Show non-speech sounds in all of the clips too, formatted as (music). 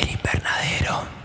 El invernadero.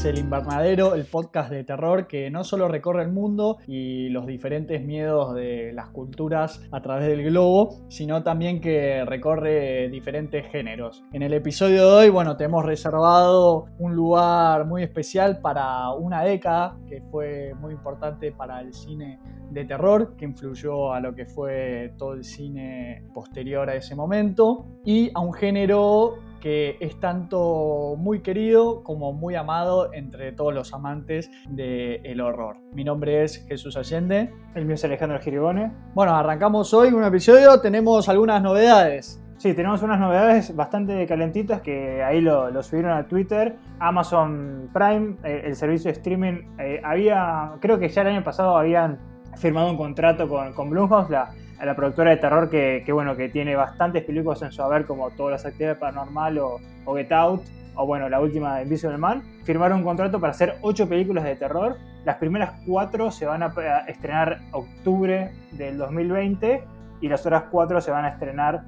Es El Invernadero, el podcast de terror que no solo recorre el mundo y los diferentes miedos de las culturas a través del globo, sino también que recorre diferentes géneros. En el episodio de hoy, bueno, te hemos reservado un lugar muy especial para una década que fue muy importante para el cine de terror, que influyó a lo que fue todo el cine posterior a ese momento, y a un género que es tanto muy querido como muy amado entre todos los amantes del horror. Mi nombre es Jesús Allende. El mío es Alejandro Giribone. Bueno, arrancamos hoy un episodio, tenemos algunas novedades. Sí, tenemos unas novedades bastante calentitas que ahí lo, lo subieron a Twitter. Amazon Prime, eh, el servicio de streaming, eh, había, creo que ya el año pasado habían firmado un contrato con, con Blumhouse, la, la productora de terror que, que, bueno, que tiene bastantes películas en su haber, como Todas las actividades paranormal o, o Get Out, o bueno, la última Invisible Man. Firmaron un contrato para hacer ocho películas de terror. Las primeras cuatro se van a, a estrenar octubre del 2020 y las otras cuatro se van a estrenar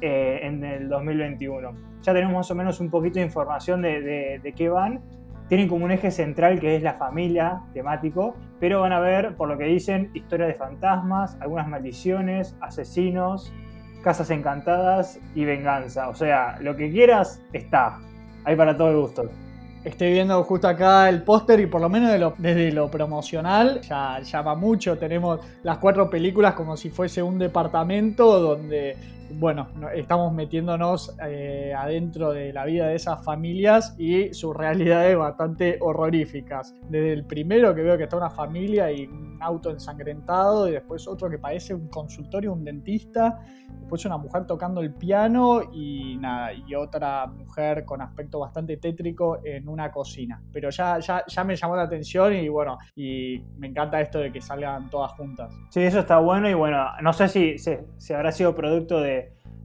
eh, en el 2021. Ya tenemos más o menos un poquito de información de, de, de qué van tienen como un eje central que es la familia temático, pero van a ver, por lo que dicen, historias de fantasmas, algunas maldiciones, asesinos, casas encantadas y venganza. O sea, lo que quieras está. Hay para todo el gusto. Estoy viendo justo acá el póster y por lo menos de lo, desde lo promocional ya llama mucho. Tenemos las cuatro películas como si fuese un departamento donde, bueno, estamos metiéndonos eh, adentro de la vida de esas familias y sus realidades bastante horroríficas. Desde el primero que veo que está una familia y un auto ensangrentado y después otro que parece un consultorio, un dentista, después una mujer tocando el piano y nada, y otra mujer con aspecto bastante tétrico en una cocina. Pero ya, ya, ya me llamó la atención y bueno, y me encanta esto de que salgan todas juntas. Sí, eso está bueno y bueno, no sé si, si, si habrá sido producto de,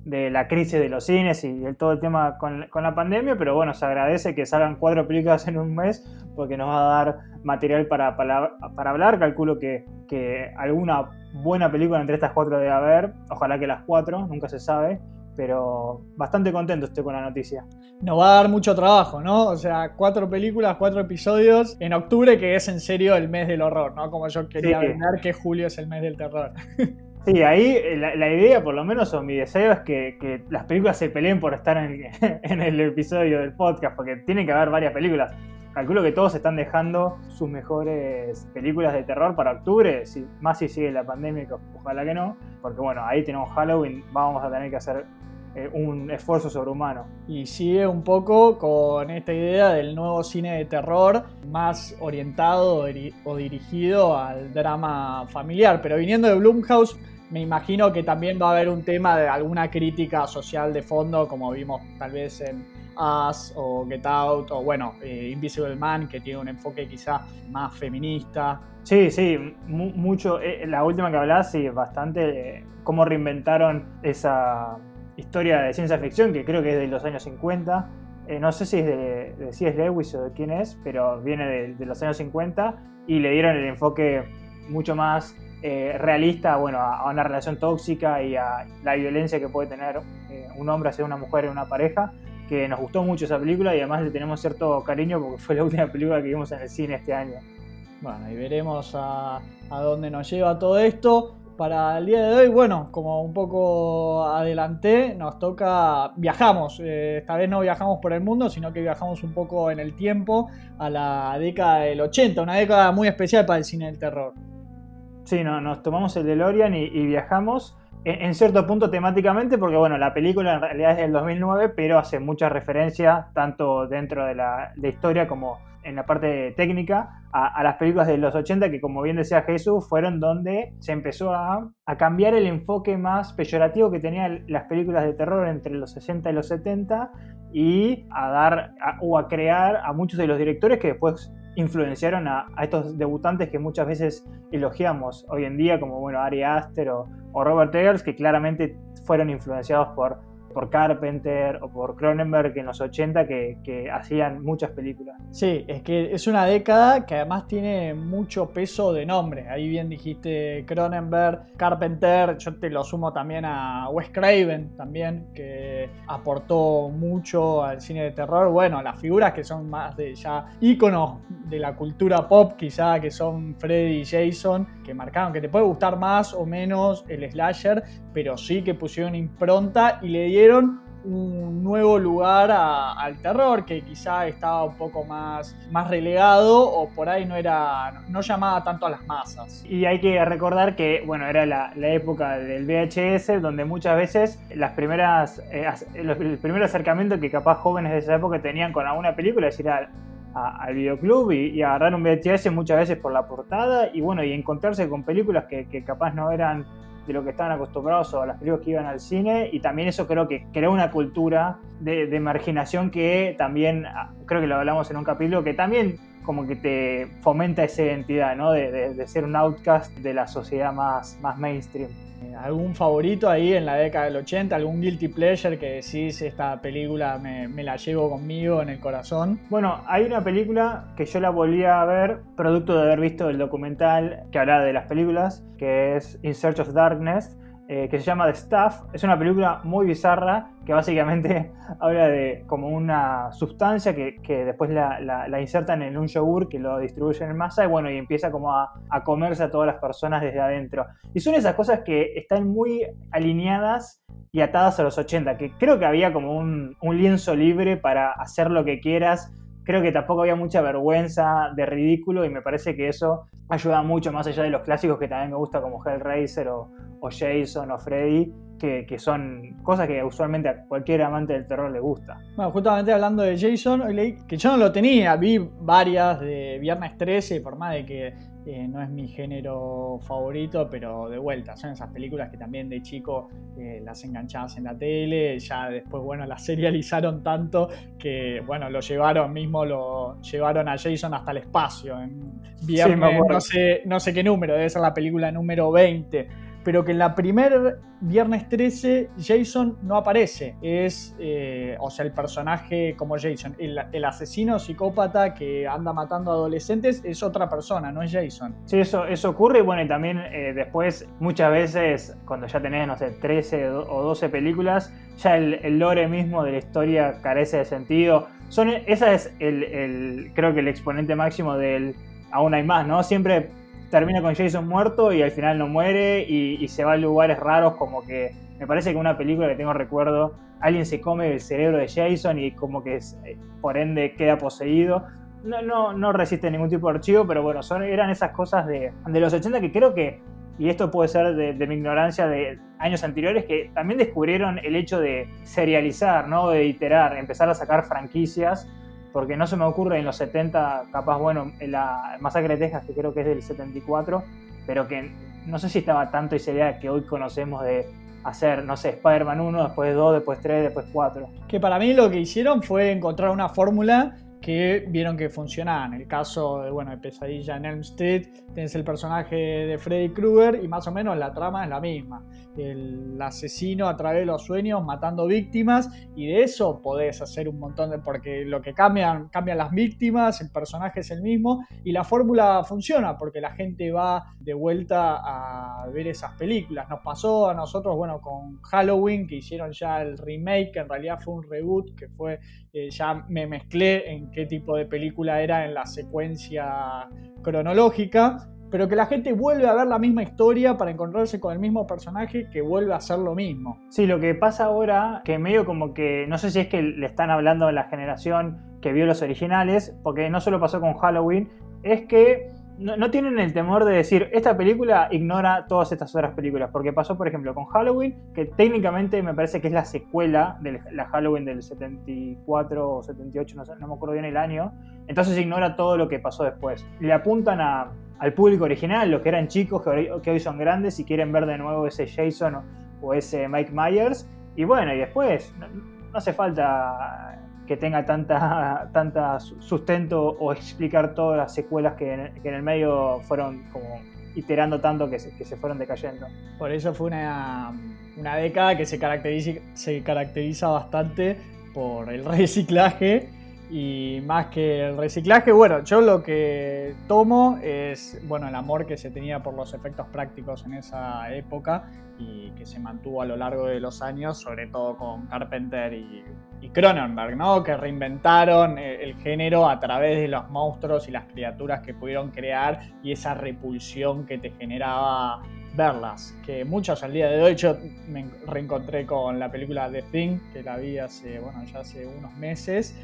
de, la crisis de los cines y de todo el tema con, con, la pandemia, pero bueno, se agradece que salgan cuatro películas en un mes porque nos va a dar material para, para, para hablar. Calculo que, que alguna buena película entre estas cuatro debe haber, ojalá que las cuatro, nunca se sabe pero bastante contento estoy con la noticia. Nos va a dar mucho trabajo, ¿no? O sea, cuatro películas, cuatro episodios en octubre, que es en serio el mes del horror, ¿no? Como yo quería sí. vender que julio es el mes del terror. (laughs) Sí, ahí la, la, idea, por lo menos, o mi deseo es que, las películas se peleen por estar en, (laughs) en, el episodio del podcast, porque tiene que haber varias películas. Calculo que todos están dejando sus mejores películas de terror para octubre, más si sigue la pandemia, ojalá que no, porque bueno, ahí tenemos Halloween, vamos a tener que hacer eh, un esfuerzo sobrehumano. Y sigue un poco con esta idea del nuevo cine de terror más orientado o dirigido al drama familiar, pero viniendo de Blumhouse me imagino que también va a haber un tema de alguna crítica social de fondo, como vimos tal vez en Us o Get Out, o bueno, eh, Invisible Man, que tiene un enfoque quizá más feminista. Sí, sí, mucho. Eh, la última que hablás, sí, bastante eh, cómo reinventaron esa historia de ciencia ficción, que creo que es de los años 50. Eh, no sé si es de, de C.S. Lewis o de quién es, pero viene de, los años 50 y le dieron el enfoque mucho más eh, realista bueno, a, a, una relación tóxica y a la violencia que puede tener eh, un hombre hacia una mujer en una pareja. Que nos gustó mucho esa película y además le tenemos cierto cariño porque fue la (laughs) última película que vimos en el cine este año. Bueno, y veremos a, a dónde nos lleva todo esto para el día de hoy, bueno, como un poco adelanté, nos toca, viajamos, eh, esta vez no viajamos por el mundo, sino que viajamos un poco en el tiempo a la década del 80, una década muy especial para el cine del terror. Sí, no, nos tomamos el DeLorean y, y viajamos en, cierto punto temáticamente, porque bueno, la película en realidad es del 2009, pero hace mucha referencia tanto dentro de la historia como en la parte técnica a, las películas de los 80 que como bien decía Jesús fueron donde se empezó a, cambiar el enfoque más peyorativo que tenían las películas de terror entre los 60 y los 70 y a dar o a crear a muchos de los directores que después influenciaron a, estos debutantes que muchas veces elogiamos hoy en día como bueno Ari Aster o, o Robert Eggers que claramente fueron influenciados por por Carpenter o por Cronenberg en los 80 que, hacían muchas películas. Sí, es que es una década que además tiene mucho peso de nombre. Ahí bien dijiste Cronenberg, Carpenter, yo te lo sumo también a Wes Craven también, que aportó mucho al cine de terror. Bueno, las figuras que son más de ya íconos de la cultura pop, quizá que son Freddy y Jason, que marcaron que te puede gustar más o menos el slasher, pero sí que pusieron impronta y le dieron un nuevo lugar al terror que quizá estaba un poco más, más relegado o por ahí no era no llamaba tanto a las masas. Y hay que recordar que bueno, era la, época del VHS donde muchas veces las primeras eh, el primer acercamiento que capaz jóvenes de esa época tenían con alguna película es ir al, videoclub y, agarrar un VHS muchas veces por la portada y bueno, y encontrarse con películas que, que capaz no eran de lo que estaban acostumbrados o a las películas que iban al cine y también eso creo que creó una cultura de, marginación que también, ah, creo que lo hablamos en un capítulo, que también como que te fomenta esa identidad, ¿no? De, de ser un outcast de la sociedad más, más mainstream. ¿Algún favorito ahí en la década del 80? ¿Algún guilty pleasure que decís esta película me, la llevo conmigo en el corazón? Bueno, hay una película que yo la volví a ver, producto de haber visto el documental que habla de las películas, que es In Search of Darkness, eh, que se llama The Stuff. Es una película muy bizarra que básicamente (laughs) habla de como una sustancia que, después la, insertan en un yogur que lo distribuyen en masa y bueno, y empieza como a, comerse a todas las personas desde adentro. Y son esas cosas que están muy alineadas y atadas a los 80, que creo que había como un, un lienzo libre para hacer lo que quieras creo que tampoco había mucha vergüenza de ridículo y me parece que eso ayuda mucho más allá de los clásicos que también me gusta como Hellraiser o, o Jason o Freddy, que, que, son cosas que usualmente a cualquier amante del terror le gusta. Bueno, justamente hablando de Jason, que yo no lo tenía, vi varias de Viernes 13, por más de que eh, no es mi género favorito, pero de vuelta, son esas películas que también de chico eh, las enganchabas en la tele, ya después, bueno, las (laughs) serializaron tanto que, bueno, lo llevaron mismo, lo llevaron a Jason hasta el espacio, en viernes, no, sé, no sé qué número, debe ser la película número 20 pero que en la primer viernes 13 Jason no aparece. Es, eh, o sea, el personaje como Jason. El, asesino psicópata que anda matando adolescentes es otra persona, no es Jason. Sí, eso, eso ocurre. Bueno, y también eh, después, muchas veces, cuando ya tenés, no sé, 13 o 12 películas, ya el, lore mismo de la historia carece de sentido. Son, esa es el, creo que el exponente máximo del aún hay más, ¿no? Siempre termina con Jason muerto y al final no muere y, se va a lugares raros como que me parece que una película que tengo recuerdo, alguien se come el cerebro de Jason y como que eh, por ende queda poseído. No, no, no resiste ningún tipo de archivo, pero bueno, son, eran esas cosas de, de los 80 que creo que, y esto puede ser de, de, mi ignorancia de años anteriores, que también descubrieron el hecho de serializar, ¿no? de iterar, empezar a sacar franquicias porque no se me ocurre en los 70, capaz, bueno, en la Masacre de Texas, que creo que es del 74, pero que no sé si estaba tanto esa idea que hoy conocemos de hacer, no sé, Spider-Man 1, después 2, después 3, después 4. Que para mí lo que hicieron fue encontrar una fórmula que vieron que funcionaba. En el caso de, bueno, de Pesadilla en Elm Street, tienes el personaje de Freddy Krueger y más o menos la trama es la misma. El asesino a través de los sueños matando víctimas y de eso podés hacer un montón de... porque lo que cambian, cambian las víctimas, el personaje es el mismo y la fórmula funciona porque la gente va de vuelta a ver esas películas. Nos pasó a nosotros, bueno, con Halloween que hicieron ya el remake, que en realidad fue un reboot, que fue, eh, ya me mezclé en qué tipo de película era en la secuencia cronológica, pero que la gente vuelve a ver la misma historia para encontrarse con el mismo personaje que vuelve a hacer lo mismo. Sí, lo que pasa ahora, que medio como que, no sé si es que le están hablando a la generación que vio los originales, porque no solo pasó con Halloween, es que no, tienen el temor de decir, esta película ignora todas estas otras películas, porque pasó, por ejemplo, con Halloween, que técnicamente me parece que es la secuela de la Halloween del 74 o 78, no, no me acuerdo bien el año, entonces ignora todo lo que pasó después. Le apuntan al público original, los que eran chicos, que hoy, son grandes y quieren ver de nuevo ese Jason o, ese Mike Myers, y bueno, y después, no hace falta que tenga tanta, tanta sustento o explicar todas las secuelas que en, el medio fueron como iterando tanto que se, que se fueron decayendo. Por eso fue una, una década que se caracteriza, se caracteriza bastante por el (laughs) reciclaje y más que el reciclaje, bueno, yo lo que tomo es, bueno, el amor que se tenía por los efectos prácticos en esa época y que se mantuvo a lo largo de los años, sobre todo con Carpenter y, Cronenberg, ¿no? Que reinventaron eh, el género a través de los monstruos y las criaturas que pudieron crear y esa repulsión que te generaba verlas, que muchos al día de hoy yo me reencontré con la película The Thing, que la vi hace, bueno, ya hace unos meses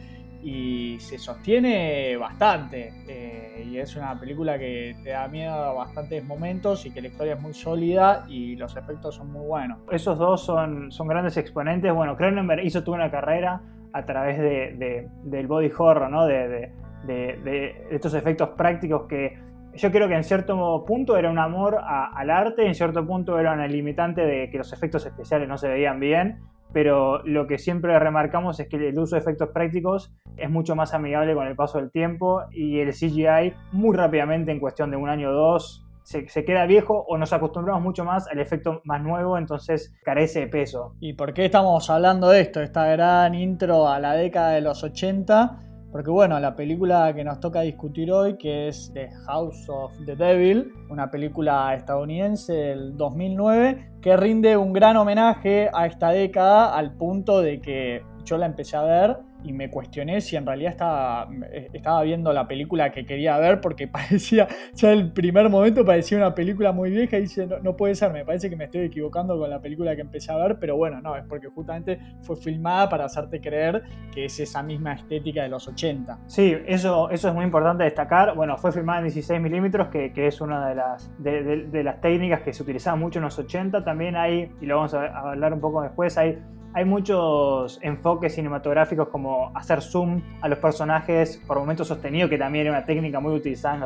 y se sostiene bastante. Eh, y es una película que te da miedo a bastantes momentos y que la historia es muy sólida y los efectos son muy buenos. Esos dos son, son grandes exponentes. Bueno, Cronenberg hizo toda una carrera a través de, del body horror, ¿no? De, de, estos efectos prácticos que yo creo que en cierto punto era un amor al arte, en cierto punto era una limitante de que los efectos especiales no se veían bien pero lo que siempre remarcamos es que el uso de efectos prácticos es mucho más amigable con el paso del tiempo y el CGI muy rápidamente, en cuestión de un año o dos, se, queda viejo o nos acostumbramos mucho más al efecto más nuevo, entonces carece de peso. ¿Y por qué estamos hablando de esto? Esta gran intro a la década de los 80 porque bueno, la película que nos toca discutir hoy, que es The House of the Devil, una película estadounidense del 2009, que rinde un gran homenaje a esta década al punto de que yo la empecé a ver y me cuestioné si en realidad estaba, eh, estaba viendo la película que quería ver porque (laughs) parecía, ya el primer momento parecía una película muy vieja y dice, no, puede ser, me parece que me estoy equivocando con la película que empecé a ver, pero bueno, no, es porque justamente fue filmada para hacerte creer que es esa misma estética de los 80. Sí, eso, eso es muy importante destacar. Bueno, fue filmada en 16 milímetros, que, que, es una de las, de, las técnicas que se utilizaban mucho en los 80. También hay, y lo vamos a hablar un poco después, hay hay muchos enfoques cinematográficos como hacer zoom a los personajes por momentos sostenido, que también era una técnica muy utilizada en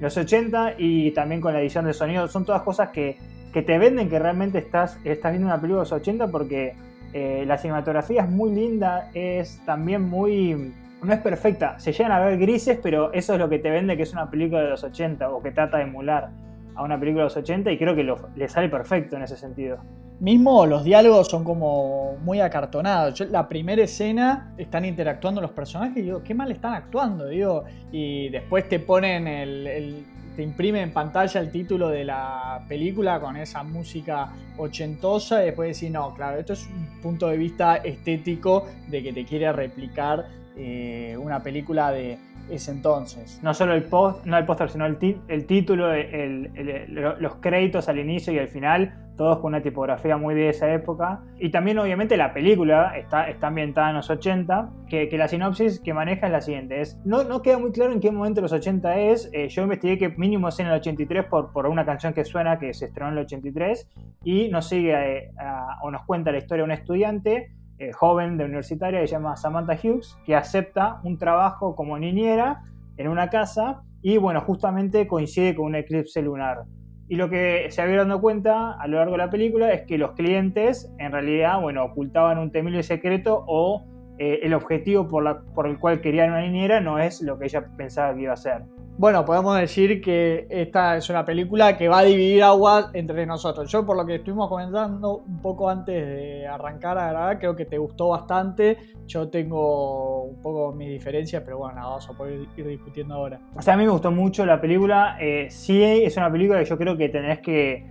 los, 80, y también con la edición de sonido. Son todas cosas que, te venden que realmente estás, estás viendo una película de los 80 porque eh, la cinematografía es muy linda, es también muy... No es perfecta, se llegan a ver grises, pero eso es lo que te vende que es una película de los 80 o que trata de emular a una película de los 80 y creo que le sale perfecto en ese sentido. Mismo los diálogos son como muy acartonados. la primera escena están interactuando los personajes y digo, qué mal están actuando, digo. Y después te ponen el, te imprime en pantalla el título de la película con esa música ochentosa y después decís, no, claro, esto es un punto de vista estético de que te quiere replicar eh, una película de ese entonces. No solo el post, no el póster, sino el, el título, los créditos al inicio y al final, todos con una tipografía muy de esa época. Y también obviamente la película está, está ambientada en los 80, que, la sinopsis que maneja es la siguiente. Es, no, no queda muy claro en qué momento los 80 es. Eh, yo investigué que mínimo es en el 83 por, por una canción que suena que se estrenó en el 83 y nos sigue eh, o nos cuenta la historia de un estudiante eh, joven de universitaria que se llama Samantha Hughes, que acepta un trabajo como niñera en una casa y bueno, justamente coincide con un eclipse lunar. Y lo que se había dado cuenta a lo largo de la película es que los clientes en realidad, bueno, ocultaban un temible secreto o eh, el objetivo por, por el cual querían una niñera no es lo que ella pensaba que iba a ser. Bueno, podemos decir que esta es una película que va a dividir aguas entre nosotros. Yo, por lo que estuvimos comentando un poco antes de arrancar a grabar, creo que te gustó bastante. Yo tengo un poco mis diferencias, pero bueno, nada, vamos a poder ir discutiendo ahora. O sea, a mí me gustó mucho la película. Eh, sí, es una película que yo creo que tenés que,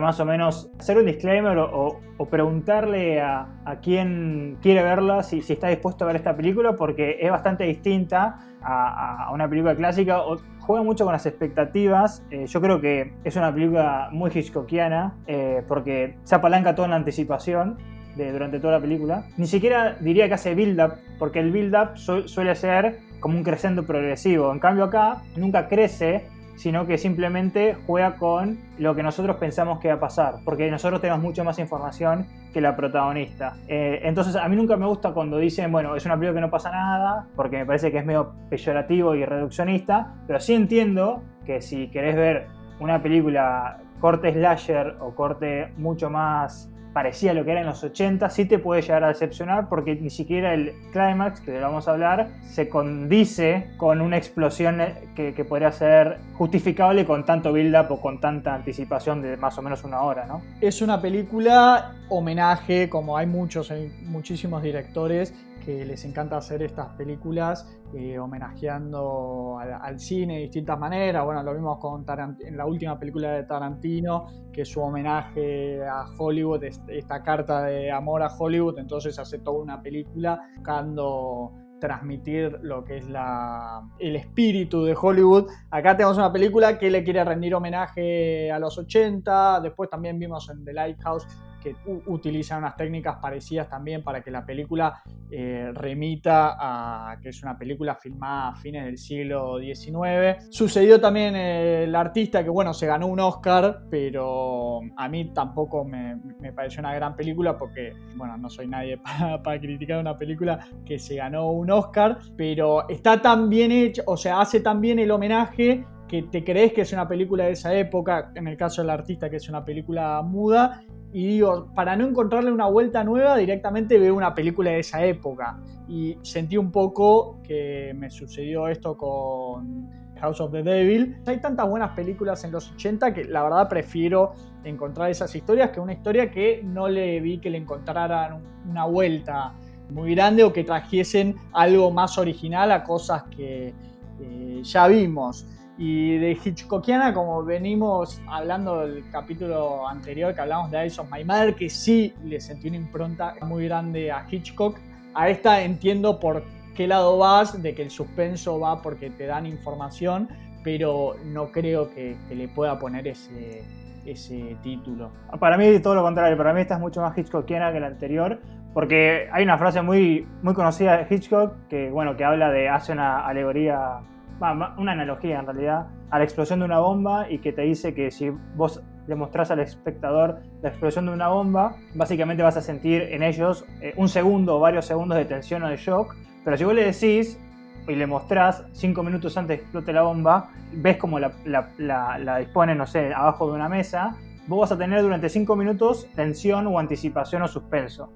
más o menos hacer un disclaimer o, preguntarle a, a, quien quiere verla si, si está dispuesto a ver esta película, porque es bastante distinta a, una película clásica, o juega mucho con las expectativas. Eh, yo creo que es una película muy hitchcockiana, eh, porque se apalanca toda en la anticipación de, durante toda la película. Ni siquiera diría que hace build-up, porque el build-up suele ser como un crecendo progresivo. En cambio acá nunca crece, sino que simplemente juega con lo que nosotros pensamos que va a pasar, porque nosotros tenemos mucha más información que la protagonista. Eh, entonces a mí nunca me gusta cuando dicen, bueno, es una película que no pasa nada, porque me parece que es medio peyorativo y reduccionista, pero sí entiendo que si querés ver una película corte slasher o corte mucho más parecía lo que era en los 80, sí te puede llegar a decepcionar porque ni siquiera el clímax, que vamos a hablar, se condice con una explosión que, que podría ser justificable con tanto build-up o con tanta anticipación de más o menos una hora, ¿no? Es una película homenaje, como hay muchos, hay muchísimos directores que les encanta hacer estas películas eh, homenajeando al, cine de distintas maneras. Bueno, lo vimos con en la última película de Tarantino, que es su homenaje a Hollywood, esta carta de amor a Hollywood, entonces hace toda una película buscando transmitir lo que es la, el espíritu de Hollywood. Acá tenemos una película que le quiere rendir homenaje a los 80, después también vimos en The Lighthouse que utilizan unas técnicas parecidas también para que la película eh, remita a que es una película filmada a fines del siglo XIX. Sucedió también eh, el artista que, bueno, se ganó un Oscar, pero a mí tampoco me, me pareció una gran película porque, bueno, no soy nadie (laughs) para, criticar una película que se ganó un Oscar, pero está tan bien hecho, o sea, hace tan bien el homenaje que te crees que es una película de esa época, en el caso del artista que es una película muda, y digo, para no encontrarle una vuelta nueva, directamente veo una película de esa época. Y sentí un poco que me sucedió esto con House of the Devil. Hay tantas buenas películas en los 80 que la verdad prefiero encontrar esas historias que una historia que no le vi que le encontraran una vuelta muy grande o que trajesen algo más original a cosas que eh, ya vimos. Y de Hitchcockiana, como venimos hablando del capítulo anterior que hablamos de Eyes of My Mother, que sí le sentí una impronta muy grande a Hitchcock. A esta entiendo por qué lado vas, de que el suspenso va porque te dan información, pero no creo que, le pueda poner ese, ese título. Para mí todo lo contrario, para mí esta es mucho más Hitchcockiana que la anterior, porque hay una frase muy, muy conocida de Hitchcock que, bueno, que habla de, hace una alegoría una analogía en realidad, a la explosión de una bomba y que te dice que si vos le mostrás al espectador la explosión de una bomba, básicamente vas a sentir en ellos eh, un segundo o varios segundos de tensión o de shock, pero si vos le decís y le mostrás cinco minutos antes de que explote la bomba, ves como la, la, la, dispone, no sé, abajo de una mesa, vos vas a tener durante cinco minutos tensión o anticipación o suspenso.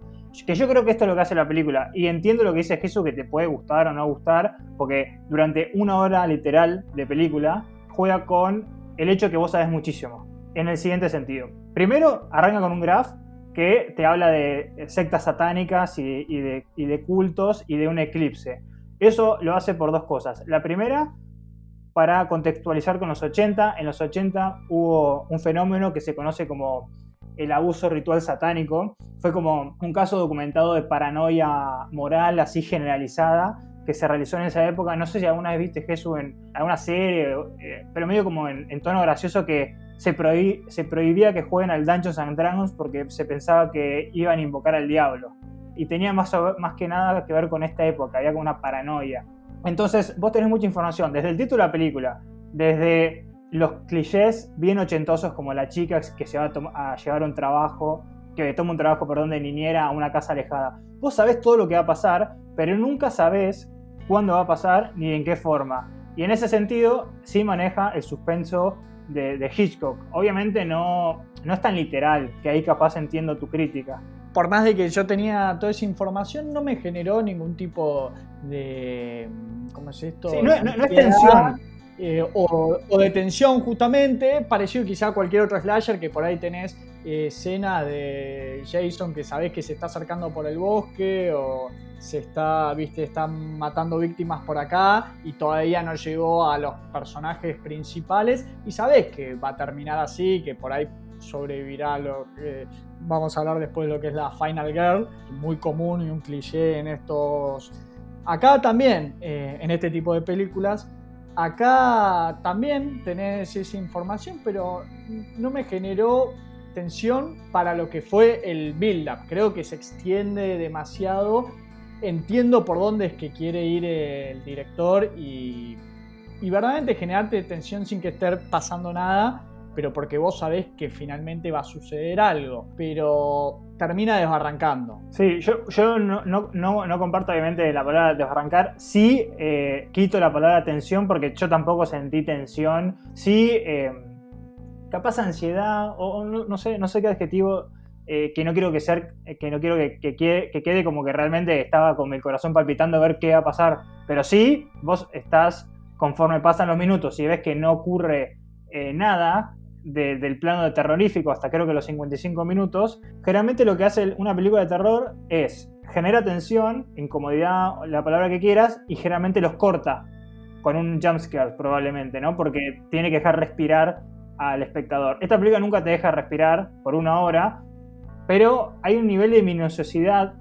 Que yo creo que esto es lo que hace la película. Y entiendo lo que dice Jesús, que te puede gustar o no gustar, porque durante una hora literal de película juega con el hecho que vos sabes muchísimo. En el siguiente sentido. Primero, arranca con un graph que te habla de sectas satánicas y, de, y de cultos y de un eclipse. Eso lo hace por dos cosas. La primera, para contextualizar con los 80. En los 80 hubo un fenómeno que se conoce como el abuso ritual satánico. Fue como un caso documentado de paranoia moral así generalizada que se realizó en esa época. No sé si alguna vez viste Jesús en alguna serie, eh, pero medio como en, tono gracioso que se, prohibía que jueguen al Dungeons and Dragons porque se pensaba que iban a invocar al diablo. Y tenía más, más que nada que ver con esta época, había como una paranoia. Entonces, vos tenés mucha información, desde el título de la película, desde los clichés bien ochentosos como la chica que se va a, llevar un trabajo, que toma un trabajo, perdón, de niñera a una casa alejada. Vos sabés todo lo que va a pasar, pero nunca sabés cuándo va a pasar ni en qué forma. Y en ese sentido sí maneja el suspenso de, Hitchcock. Obviamente no, no es tan literal, que ahí capaz entiendo tu crítica. Por más de que yo tenía toda esa información, no me generó ningún tipo de... ¿Cómo es esto? Sí, no, no es tensión eh, o, de tensión justamente, parecido quizá a cualquier otro slasher que por ahí tenés eh, escena de Jason que sabés que se está acercando por el bosque o se está, viste, están matando víctimas por acá y todavía no llegó a los personajes principales y sabés que va a terminar así, que por ahí sobrevivirá lo que vamos a hablar después de lo que es la Final Girl, muy común y un cliché en estos... Acá también, eh, en este tipo de películas, Acá también tenés esa información, pero no me generó tensión para lo que fue el build-up. Creo que se extiende demasiado. Entiendo por dónde es que quiere ir el director y y verdaderamente generarte tensión sin que esté pasando nada, pero porque vos sabés que finalmente va a suceder algo, pero termina desbarrancando. Sí, yo, no, no, no, comparto obviamente la palabra desbarrancar, sí eh, quito la palabra tensión porque yo tampoco sentí tensión, sí eh, capaz ansiedad o, no, sé, no sé qué adjetivo eh, que no quiero que ser, que no quiero que, que, quede, como que realmente estaba con mi corazón palpitando a ver qué va a pasar. Pero sí, vos estás, conforme pasan los minutos y ves que no ocurre nada, del plano de terrorífico hasta creo que los 55 minutos, generalmente lo que hace una película de terror es genera tensión, incomodidad, la palabra que quieras, y generalmente los corta con un jumpscare probablemente, ¿no? Porque tiene que dejar respirar al espectador. Esta película nunca te deja respirar por una hora, pero hay un nivel de minuciosidad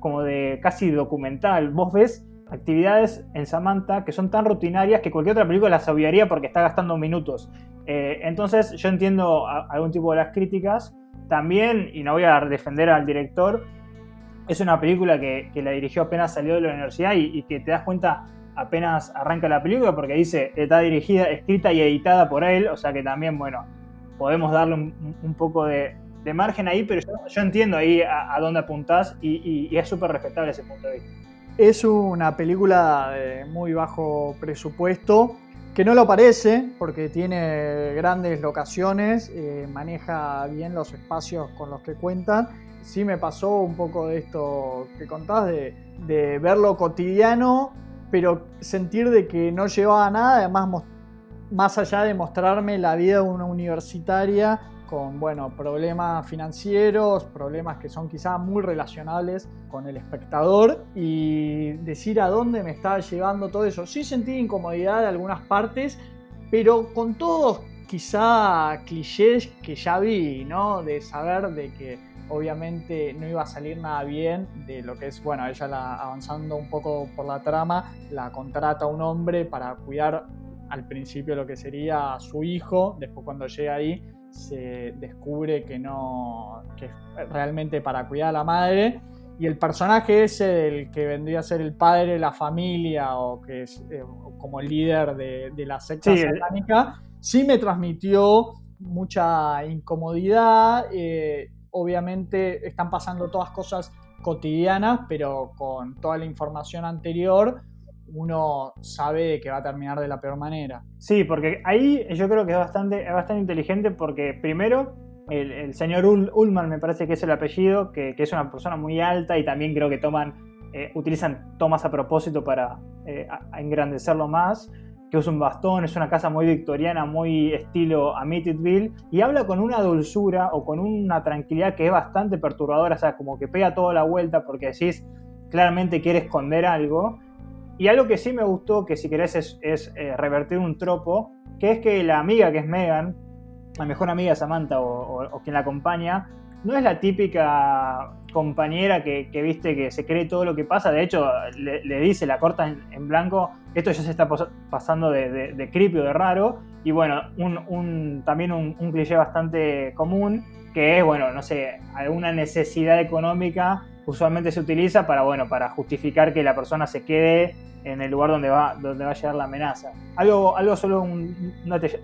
como de casi documental. Vos ves actividades en Samantha que son tan rutinarias que cualquier otra película las obviaría porque está gastando minutos. Eh, entonces yo entiendo algún tipo de las críticas. También, y no voy a defender al director, es una película que, la dirigió apenas salió de la universidad y, que te das cuenta apenas arranca la película porque dice está dirigida, escrita y editada por él, o sea que también, bueno, podemos darle un, poco de, margen ahí, pero yo, entiendo ahí a, dónde apuntás y, y es súper respetable ese punto de vista. Es una película de muy bajo presupuesto, que no lo parece porque tiene grandes locaciones, eh, maneja bien los espacios con los que cuentan. Sí me pasó un poco de esto que contás, de, de verlo cotidiano, pero sentir de que no llevaba nada, además más allá de mostrarme la vida de una universitaria con bueno, problemas financieros, problemas que son quizás muy relacionables con el espectador y decir a dónde me está llevando todo eso. Sí sentí incomodidad de algunas partes, pero con todos quizá clichés que ya vi, ¿no? De saber de que obviamente no iba a salir nada bien de lo que es, bueno, ella la, avanzando un poco por la trama, la contrata a un hombre para cuidar al principio lo que sería su hijo, después cuando llega ahí se descubre que no, que es realmente para cuidar a la madre. Y el personaje ese del que vendría a ser el padre de la familia o que es eh, como el líder de, la secta satánica, sí me transmitió mucha incomodidad. Eh, obviamente están pasando todas cosas cotidianas, pero con toda la información anterior uno sabe que va a terminar de la peor manera. Sí, porque ahí yo creo que es bastante, bastante inteligente porque primero el, señor Ullman me parece que es el apellido, que, es una persona muy alta y también creo que toman, eh, utilizan tomas a propósito para eh, engrandecerlo más, que usa un bastón, es una casa muy victoriana, muy estilo Amityville, y habla con una dulzura o con una tranquilidad que es bastante perturbadora, o sea, como que pega toda la vuelta porque decís, claramente quiere esconder algo, y algo que sí me gustó, que si querés es, eh, revertir un tropo, que es que la amiga que es Megan, la mejor amiga Samantha o, quien la acompaña, no es la típica compañera que, viste que se cree todo lo que pasa. De hecho, le, dice, la corta en, blanco, esto ya se está pasando de, de, de creepy o de raro. Y bueno, un, también un, un cliché bastante común, que es, bueno, no sé, alguna necesidad económica usualmente se utiliza para, bueno, para justificar que la persona se quede en el lugar donde va, donde va a llegar la amenaza. Algo, algo solo un,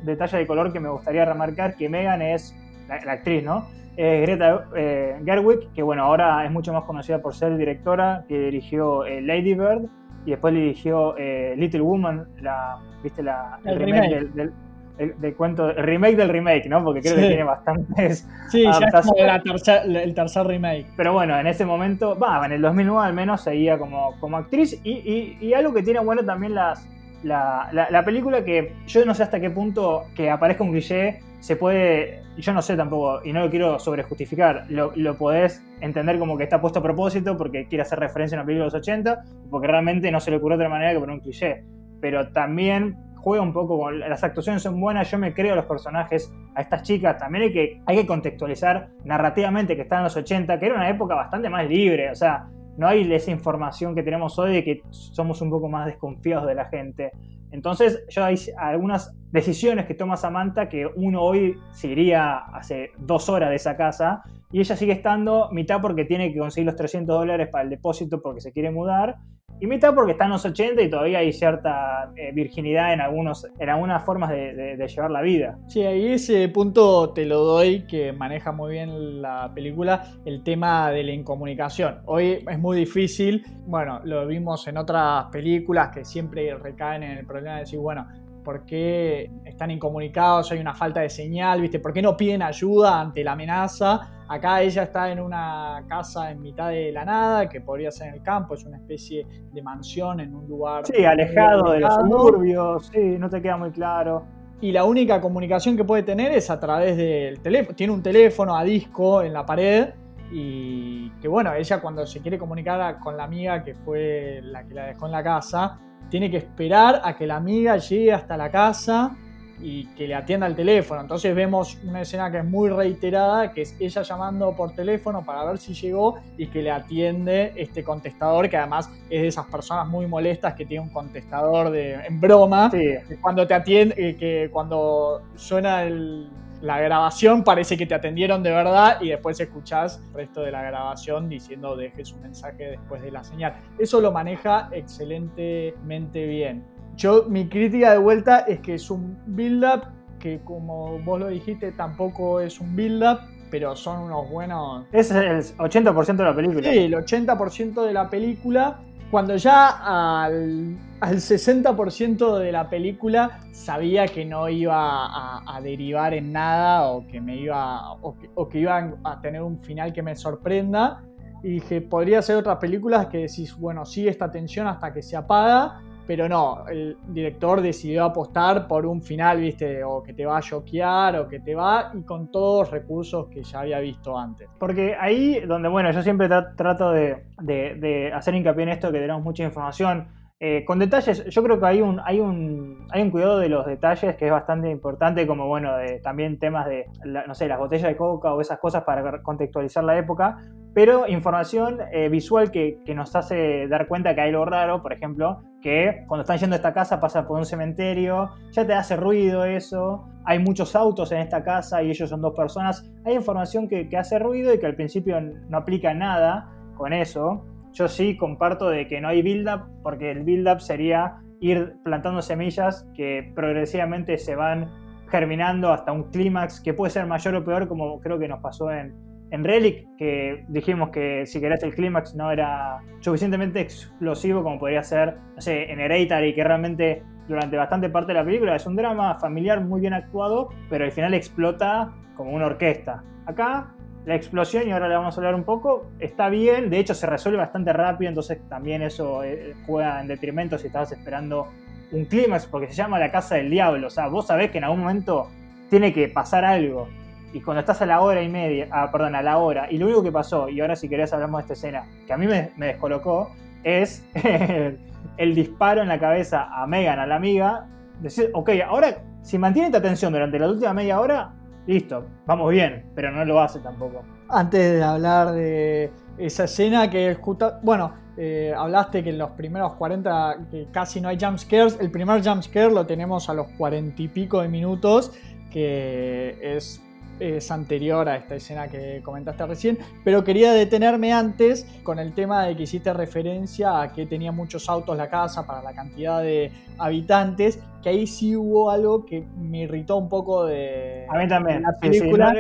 detalle de color que me gustaría remarcar, que Megan es la, actriz, ¿no? Greta eh, Gerwig, que bueno, ahora es mucho más conocida por ser directora, que dirigió eh, Lady Bird y después dirigió eh, Little Woman, la, ¿viste? La, el, remake, del el, cuento, el remake del remake, ¿no? Porque creo que tiene bastantes. Sí, ya es como el tercer remake. Pero bueno, en ese momento, va, en el 2009 al menos seguía como, como actriz. Y, y, algo que tiene bueno también las, la, la, película, que yo no sé hasta qué punto que aparezca un cliché se puede. Yo no sé tampoco, y no lo quiero sobrejustificar, lo, lo podés entender como que está puesto a propósito porque quiere hacer referencia a una película de los 80, porque realmente no se le ocurrió de otra manera que poner un cliché. Pero también juega un poco. Las actuaciones son buenas, yo me creo a los personajes, a estas chicas. También hay que, hay que contextualizar narrativamente que están en los 80, que era una época bastante más libre. O sea, no hay esa información que tenemos hoy de que somos un poco más desconfiados de la gente. Entonces, yo hay algunas decisiones que toma Samantha que uno hoy se iría hace dos horas de esa casa y ella sigue estando mitad porque tiene que conseguir los 300 dólares para el depósito porque se quiere mudar y mitad porque está en los 80 y todavía hay cierta eh, virginidad en, algunos, en algunas formas de, llevar la vida. Sí, ahí ese punto te lo doy que maneja muy bien la película, el tema de la incomunicación. Hoy es muy difícil, bueno, lo vimos en otras películas que siempre recaen en el problema de decir, bueno, ¿Por qué están incomunicados? Hay una falta de señal, ¿viste? ¿Por qué no piden ayuda ante la amenaza? Acá ella está en una casa en mitad de la nada, que podría ser en el campo, es una especie de mansión en un lugar. Sí, alejado de los suburbios, sí, no te queda muy claro. Y la única comunicación que puede tener es a través del teléfono. Tiene un teléfono a disco en la pared y que bueno, ella cuando se quiere comunicar con la amiga que fue la que la dejó en la casa, tiene que esperar a que la amiga llegue hasta la casa y que le atienda el teléfono. Entonces vemos una escena que es muy reiterada, que es ella llamando por teléfono para ver si llegó y que le atiende este contestador, que además es de esas personas muy molestas que tiene un contestador de, en broma, que cuando te atiende, eh, que cuando suena el la grabación parece que te atendieron de verdad y después escuchás el resto de la grabación diciendo dejes un mensaje después de la señal. Eso lo maneja excelentemente bien. Yo, mi crítica de vuelta es que es un build-up que como vos lo dijiste tampoco es un build-up, pero son unos buenos... Ese es el 80% de la película. Sí, el 80% de la película cuando ya al, 60% de la película sabía que no iba a, derivar en nada o que me iba o que, o iban a tener un final que me sorprenda y dije podría ser otras películas que decís bueno sigue esta tensión hasta que se apaga pero no, el director decidió apostar por un final, viste, o que te va a choquear, o que te va, y con todos los recursos que ya había visto antes. Porque ahí donde, bueno, yo siempre trato de, hacer hincapié en esto, que tenemos mucha información, eh, con detalles, yo creo que hay un, hay, un, hay un cuidado de los detalles que es bastante importante, como bueno, de, también temas de, no sé, las botellas de coca o esas cosas para contextualizar la época, pero información eh, visual que, nos hace dar cuenta que hay algo raro, por ejemplo, que cuando están yendo a esta casa pasa por un cementerio, ya te hace ruido eso, hay muchos autos en esta casa y ellos son dos personas, hay información que, hace ruido y que al principio no aplica nada con eso. Yo sí comparto de que no hay build-up, porque el build-up sería ir plantando semillas que progresivamente se van germinando hasta un clímax que puede ser mayor o peor, como creo que nos pasó en, en Relic, que dijimos que si querés el clímax no era suficientemente explosivo como podría ser, no sé, en Hereditary, que realmente durante bastante parte de la película es un drama familiar muy bien actuado, pero al final explota como una orquesta. Acá la explosión, y ahora le vamos a hablar un poco, está bien, de hecho se resuelve bastante rápido, entonces también eso eh, juega en detrimento si estabas esperando un clímax, porque se llama la casa del diablo, o sea, vos sabés que en algún momento tiene que pasar algo y cuando estás a la hora y media, ah, perdón, a la hora, y lo único que pasó, y ahora si querés hablamos de esta escena, que a mí me, descolocó, es (laughs) el, disparo en la cabeza a Megan, a la amiga, decir, ok, ahora si mantiene esta atención durante la última media hora, listo, vamos bien, pero no lo hace tampoco. Antes de hablar de esa escena que justo, bueno, eh, hablaste que en los primeros 40 que casi no hay jump scares, el primer jump scare lo tenemos a los 40 y pico de minutos, que es es anterior a esta escena que comentaste recién, pero quería detenerme antes con el tema de que hiciste referencia a que tenía muchos autos la casa para la cantidad de habitantes, que ahí sí hubo algo que me irritó un poco de, a mí también. la película,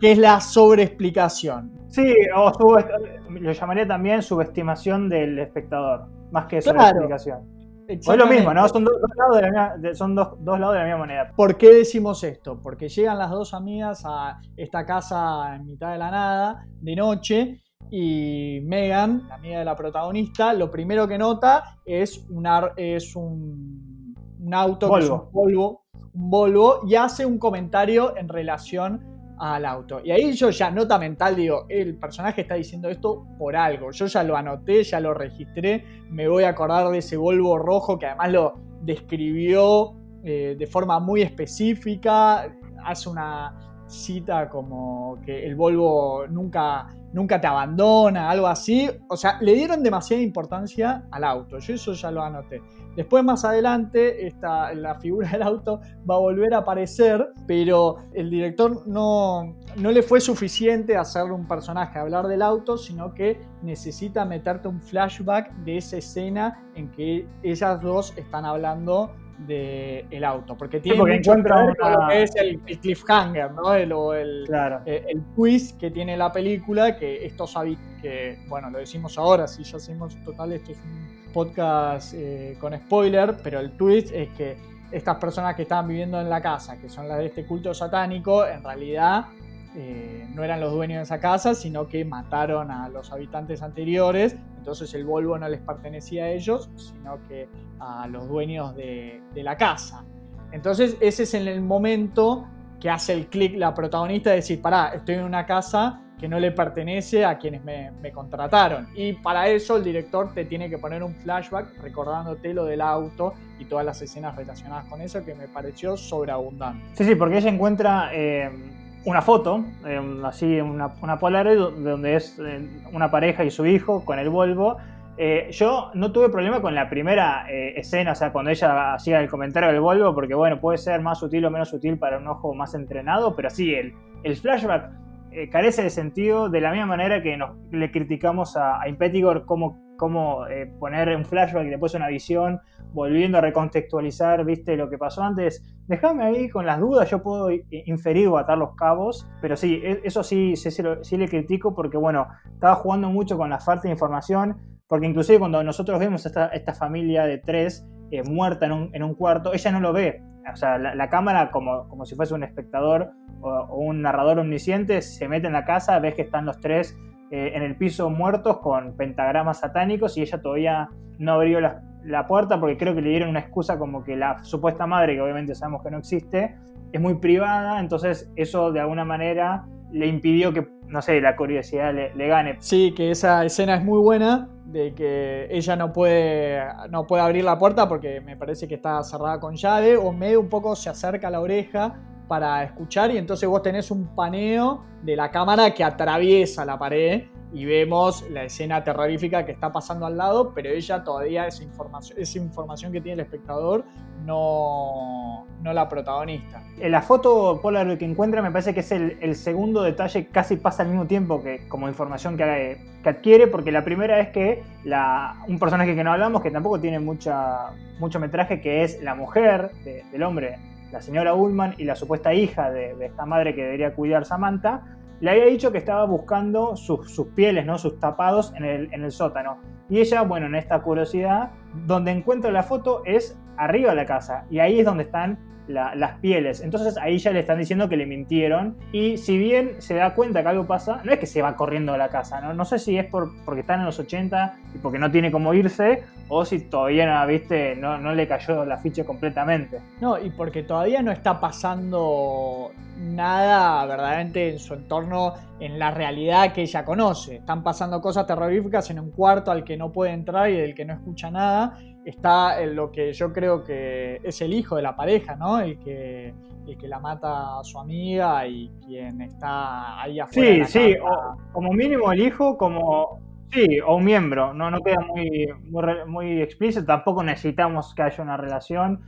que es la sobreexplicación. Sí, o lo llamaría también subestimación del espectador, más que sobreexplicación es lo mismo, ¿no? Son, dos, lados de la son dos, lados de la misma moneda. ¿Por qué decimos esto? Porque llegan las dos amigas a esta casa en mitad de la nada, de noche, y Megan, la amiga de la protagonista, lo primero que nota es un, es un, un auto, Volvo. un Volvo, un Volvo, y hace un comentario en relación al auto. Y ahí yo ya, nota mental, digo, el personaje está diciendo esto por algo. Yo ya lo anoté, ya lo registré, me voy a acordar de ese Volvo rojo que además lo describió eh, de forma muy específica, hace una cita como que el Volvo nunca nunca te abandona, algo así. O sea, le dieron demasiada importancia al auto. Yo eso ya lo anoté. Después más adelante esta, la figura del auto va a volver a aparecer, pero el director no, no le fue suficiente hacerle un personaje hablar del auto, sino que necesita meterte un flashback de esa escena en que ellas dos están hablando del el auto, porque tiene mucho que ver con lo que es el, cliffhanger, ¿no? El, el, eh, el, twist que tiene la película, que esto sabéis que, bueno, lo decimos ahora, si ya hacemos total, esto es un podcast eh, con spoiler, pero el twist es que estas personas que estaban viviendo en la casa, que son las de este culto satánico, en realidad eh, no eran los dueños de esa casa, sino que mataron a los habitantes anteriores. Entonces el Volvo no les pertenecía a ellos, sino que a los dueños de, la casa. Entonces ese es en el momento que hace el clic la protagonista de decir, pará, estoy en una casa que no le pertenece a quienes me, contrataron. Y para eso el director te tiene que poner un flashback recordándote lo del auto y todas las escenas relacionadas con eso que me pareció sobreabundante. Sí, sí, porque ella encuentra eh, una foto, eh, así, una, una Polaroid, donde es eh, una pareja y su hijo con el Volvo. Eh, yo no tuve problema con la primera escena, o sea, cuando ella hacía el comentario del Volvo, porque bueno, puede ser más sutil o menos sutil para un ojo más entrenado, pero sí, el, el flashback carece de sentido de la misma manera que nos, le criticamos a, a Impetigor cómo, cómo poner un flashback y después una visión volviendo a recontextualizar, viste, lo que pasó antes, déjame ahí con las dudas, yo puedo inferir o atar los cabos, pero sí, e, eso sí, sí, sí, le critico porque, bueno, estaba jugando mucho con la falta de información, porque inclusive cuando nosotros vemos esta, esta familia de tres eh, muerta en un, en un, cuarto, ella no lo ve, o sea, la, cámara como, como si fuese un espectador o, un narrador omnisciente se mete en la casa, ves que están los tres eh, en el piso muertos con pentagramas satánicos y ella todavía no abrió las, la puerta porque creo que le dieron una excusa como que la supuesta madre, que obviamente sabemos que no existe, es muy privada, entonces eso de alguna manera le impidió que, no sé, la curiosidad le, gane. Sí, que esa escena es muy buena, de que ella no puede, no puede abrir la puerta porque me parece que está cerrada con llave, o medio un poco se acerca a la oreja para escuchar y entonces vos tenés un paneo de la cámara que atraviesa la pared y vemos la escena terrorífica que está pasando al lado, pero ella todavía esa información, esa información que tiene el espectador no, no la protagonista. En la foto Polaroid que encuentra me parece que es el, segundo detalle, casi pasa al mismo tiempo que como información que, que adquiere, porque la primera es que la, un personaje que no hablamos, que tampoco tiene mucha, mucho metraje, que es la mujer del hombre, la señora Ullman y la supuesta hija de, esta madre que debería cuidar Samantha, le había dicho que estaba buscando sus, pieles, ¿no? sus tapados en el, en el, sótano. Y ella, bueno, en esta curiosidad, donde encuentra la foto es arriba de la casa. Y ahí es donde están las pieles. Entonces ahí ya le están diciendo que le mintieron. Y si bien se da cuenta que algo pasa, no es que se va corriendo de la casa. No, no sé si es por, porque están en los 80 y porque no tiene cómo irse, o si todavía no, ¿viste? No, no le cayó la ficha completamente. No, y porque todavía no está pasando nada verdaderamente en su entorno, en la realidad que ella conoce. Están pasando cosas terroríficas en un cuarto al que no puede entrar y del que no escucha nada está en lo que yo creo que es el hijo de la pareja, ¿no? El que, el que la mata a su amiga y quien está ahí afuera. Sí, sí, como mínimo el hijo, como. Sí, o un miembro, no, no queda muy, muy, explícito, tampoco necesitamos que haya una relación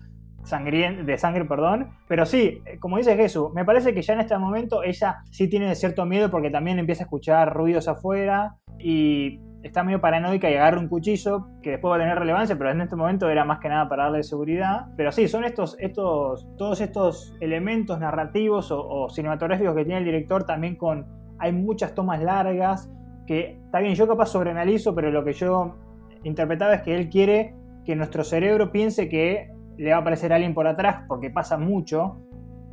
sangrienta, de sangre, perdón, pero sí, como dice Jesús, me parece que ya en este momento ella sí tiene cierto miedo porque también empieza a escuchar ruidos afuera y está medio paranoica y agarra un cuchillo que después va a tener relevancia, pero en este momento era más que nada para darle seguridad. Pero sí, son estos, estos, todos estos elementos narrativos o, cinematográficos que tiene el director también con, hay muchas tomas largas que, está bien, yo capaz sobreanalizo, pero lo que yo interpretaba es que él quiere que nuestro cerebro piense que le va a aparecer alguien por atrás porque pasa mucho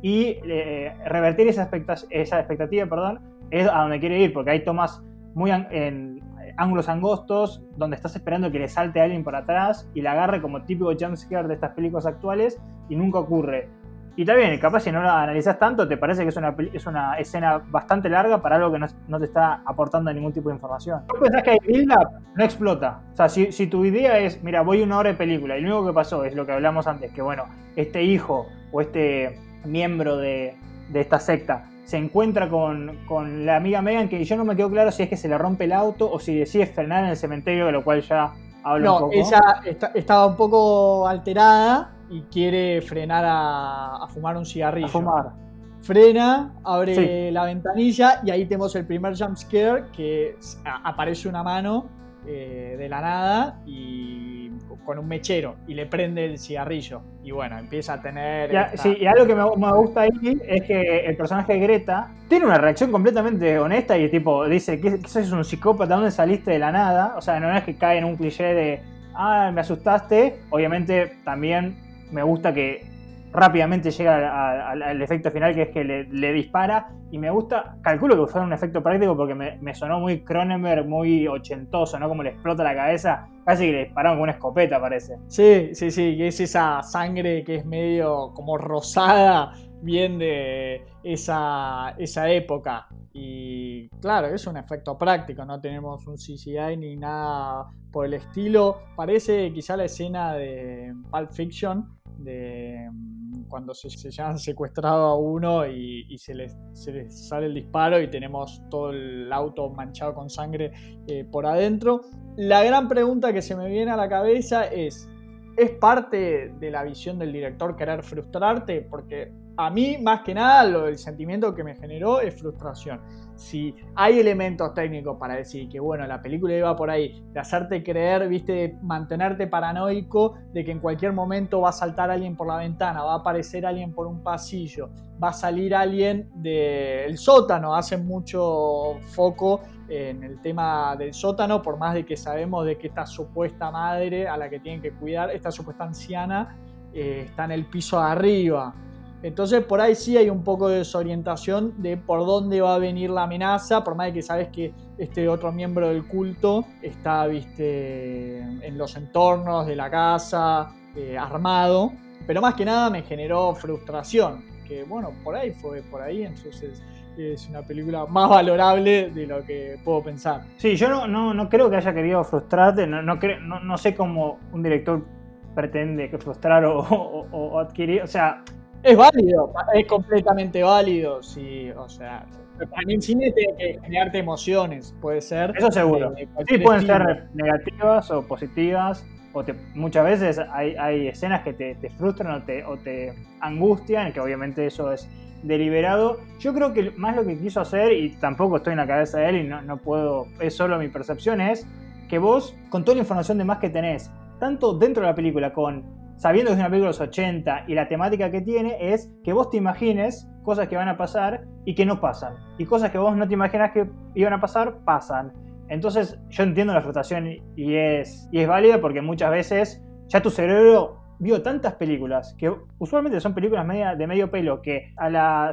y eh, revertir esa, esa expectativa, perdón, es a donde quiere ir, porque hay tomas muy en, ángulos angostos, donde estás esperando que le salte alguien por atrás y la agarre como típico jumpscare de estas películas actuales y nunca ocurre. Y también, capaz si no la analizas tanto, te parece que es una, es una escena bastante larga para algo que no, te está aportando ningún tipo de información. ¿Tú pensás que hay build No explota. O sea, si, si tu idea es, mira, voy una hora de película y lo único que pasó es lo que hablamos antes, que bueno, este hijo o este miembro de, de esta secta. Se encuentra con, con, la amiga Megan, que yo no me quedo claro si es que se le rompe el auto o si decide frenar en el cementerio, de lo cual ya hablo no, un poco. ella estaba un poco alterada y quiere frenar a, a fumar un cigarrillo. A fumar. Frena, abre sí. la ventanilla y ahí tenemos el primer jump scare que aparece una mano eh, de la nada y con un mechero y le prende el cigarrillo y bueno, empieza a tener... Ya, esta... Sí, y algo que me, me, gusta ahí es que el personaje de Greta tiene una reacción completamente honesta y tipo dice que, que sos un psicópata, ¿dónde saliste de la nada? O sea, no es que cae en un cliché de, ah, me asustaste. Obviamente también me gusta que rápidamente llega al, efecto final que es que le, dispara y me gusta, calculo que fue un efecto práctico porque me, me, sonó muy Cronenberg, muy ochentoso, ¿no? Como le explota la cabeza, casi que le dispararon con una escopeta parece. Sí, sí, sí, que es esa sangre que es medio como rosada, bien de esa, esa época. Y claro, es un efecto práctico, no tenemos un CGI ni nada por el estilo. Parece quizá la escena de Pulp Fiction, de cuando se, se han secuestrado a uno y, y se, les, se, les, sale el disparo y tenemos todo el auto manchado con sangre eh, por adentro. La gran pregunta que se me viene a la cabeza es, ¿es parte de la visión del director querer frustrarte? Porque a mí, más que nada, lo, el sentimiento que me generó es frustración. Si hay elementos técnicos para decir que, bueno, la película iba por ahí, de hacerte creer, viste, mantenerte paranoico de que en cualquier momento va a saltar alguien por la ventana, va a aparecer alguien por un pasillo, va a salir alguien del sótano. Hacen mucho foco en el tema del sótano, por más de que sabemos de que esta supuesta madre a la que tienen que cuidar, esta supuesta anciana, eh, está en el piso de arriba. Entonces por ahí sí hay un poco de desorientación de por dónde va a venir la amenaza, por más de que sabes que este otro miembro del culto está, viste, en los entornos de la casa, eh, armado. Pero más que nada me generó frustración, que bueno, por ahí fue por ahí, entonces es una película más valorable de lo que puedo pensar. Sí, yo no, no, no creo que haya querido frustrarte, no, no, no, sé cómo un director pretende que frustrar o, o adquirir, o sea, es válido, es completamente válido, sí, o sea, también cine tiene que generarte emociones, puede ser. Eso seguro. De, de sí, pueden estilo. ser negativas o positivas, o te, muchas veces hay, hay escenas que te, te frustran o te, o te, angustian, que obviamente eso es deliberado. Yo creo que más lo que quiso hacer, y tampoco estoy en la cabeza de él y no, no puedo, es solo mi percepción, es que vos, con toda la información de más que tenés, tanto dentro de la película con sabiendo que es una película de los 80 y la temática que tiene es que vos te imagines cosas que van a pasar y que no pasan. Y cosas que vos no te imaginas que iban a pasar, pasan. Entonces yo entiendo la frustración y es, y es válida porque muchas veces ya tu cerebro vio tantas películas que usualmente son películas media, de medio pelo que a la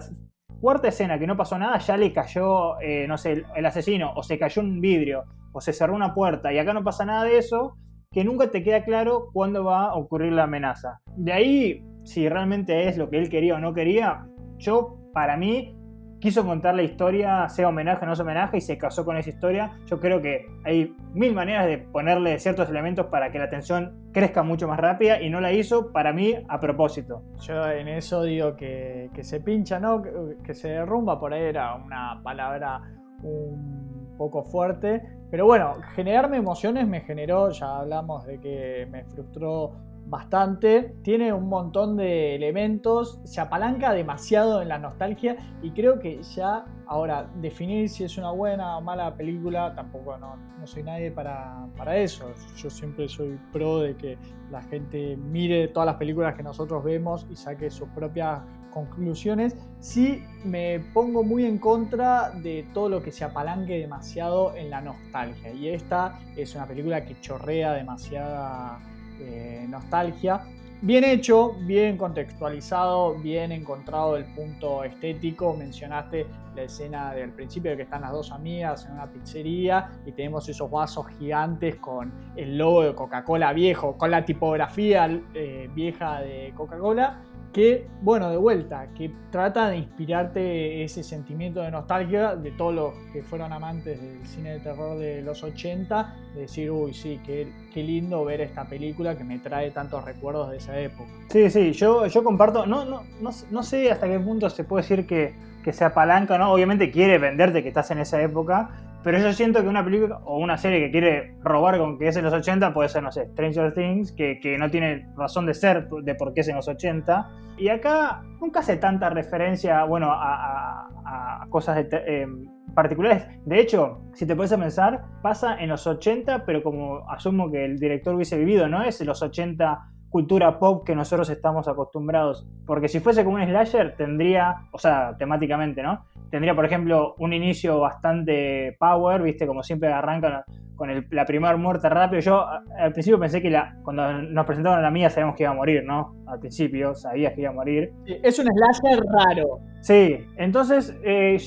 cuarta escena que no pasó nada ya le cayó, eh, no sé, el, el asesino o se cayó un vidrio o se cerró una puerta y acá no pasa nada de eso que nunca te queda claro cuándo va a ocurrir la amenaza. De ahí, si realmente es lo que él quería o no quería, yo, para mí, quiso contar la historia, sea homenaje o no sea homenaje, y se casó con esa historia. Yo creo que hay mil maneras de ponerle ciertos elementos para que la tensión crezca mucho más rápida, y no la hizo, para mí, a propósito. Yo en eso digo que, que se pincha, ¿no? Que, que se derrumba, por ahí era una palabra un poco fuerte, pero bueno, generarme emociones me generó, ya hablamos de que me frustró bastante, tiene un montón de elementos, se apalanca demasiado en la nostalgia y creo que ya ahora definir si es una buena o mala película, tampoco no, no soy nadie para, para, eso. Yo siempre soy pro de que la gente mire todas las películas que nosotros vemos y saque sus propias conclusiones, sí me pongo muy en contra de todo lo que se apalanque demasiado en la nostalgia. Y esta es una película que chorrea demasiada eh, nostalgia. Bien hecho, bien contextualizado, bien encontrado el punto estético. Mencionaste la escena del principio de que están las dos amigas en una pizzería y tenemos esos vasos gigantes con el logo de Coca-Cola viejo, con la tipografía eh, vieja de Coca-Cola que, bueno, de vuelta, que trata de inspirarte ese sentimiento de nostalgia de todos los que fueron amantes del cine de terror de los 80, de decir, uy, sí, qué, qué lindo ver esta película que me trae tantos recuerdos de esa época. Sí, sí, yo, yo comparto, no, no, no, no sé hasta qué punto se puede decir que, que se apalanca, ¿no? Obviamente quiere venderte que estás en esa época, pero yo siento que una película o una serie que quiere robar con que es en los 80 puede ser, no sé, Stranger Things, que, que no tiene razón de ser de por qué es en los 80. Y acá nunca hace tanta referencia, bueno, a, a, cosas eh, particulares. De hecho, si te puedes pensar, pasa en los 80, pero como asumo que el director hubiese vivido, no es en los 80 cultura pop que nosotros estamos acostumbrados. Porque si fuese como un slasher, tendría, o sea, temáticamente, ¿no? Tendría, por ejemplo, un inicio bastante power, ¿viste? Como siempre arrancan con el, la primera muerte rápido. Yo al principio pensé que la, cuando nos presentaron a la mía sabíamos que iba a morir, ¿no? Al principio sabías que iba a morir. Es un slasher raro. Sí, entonces, eh,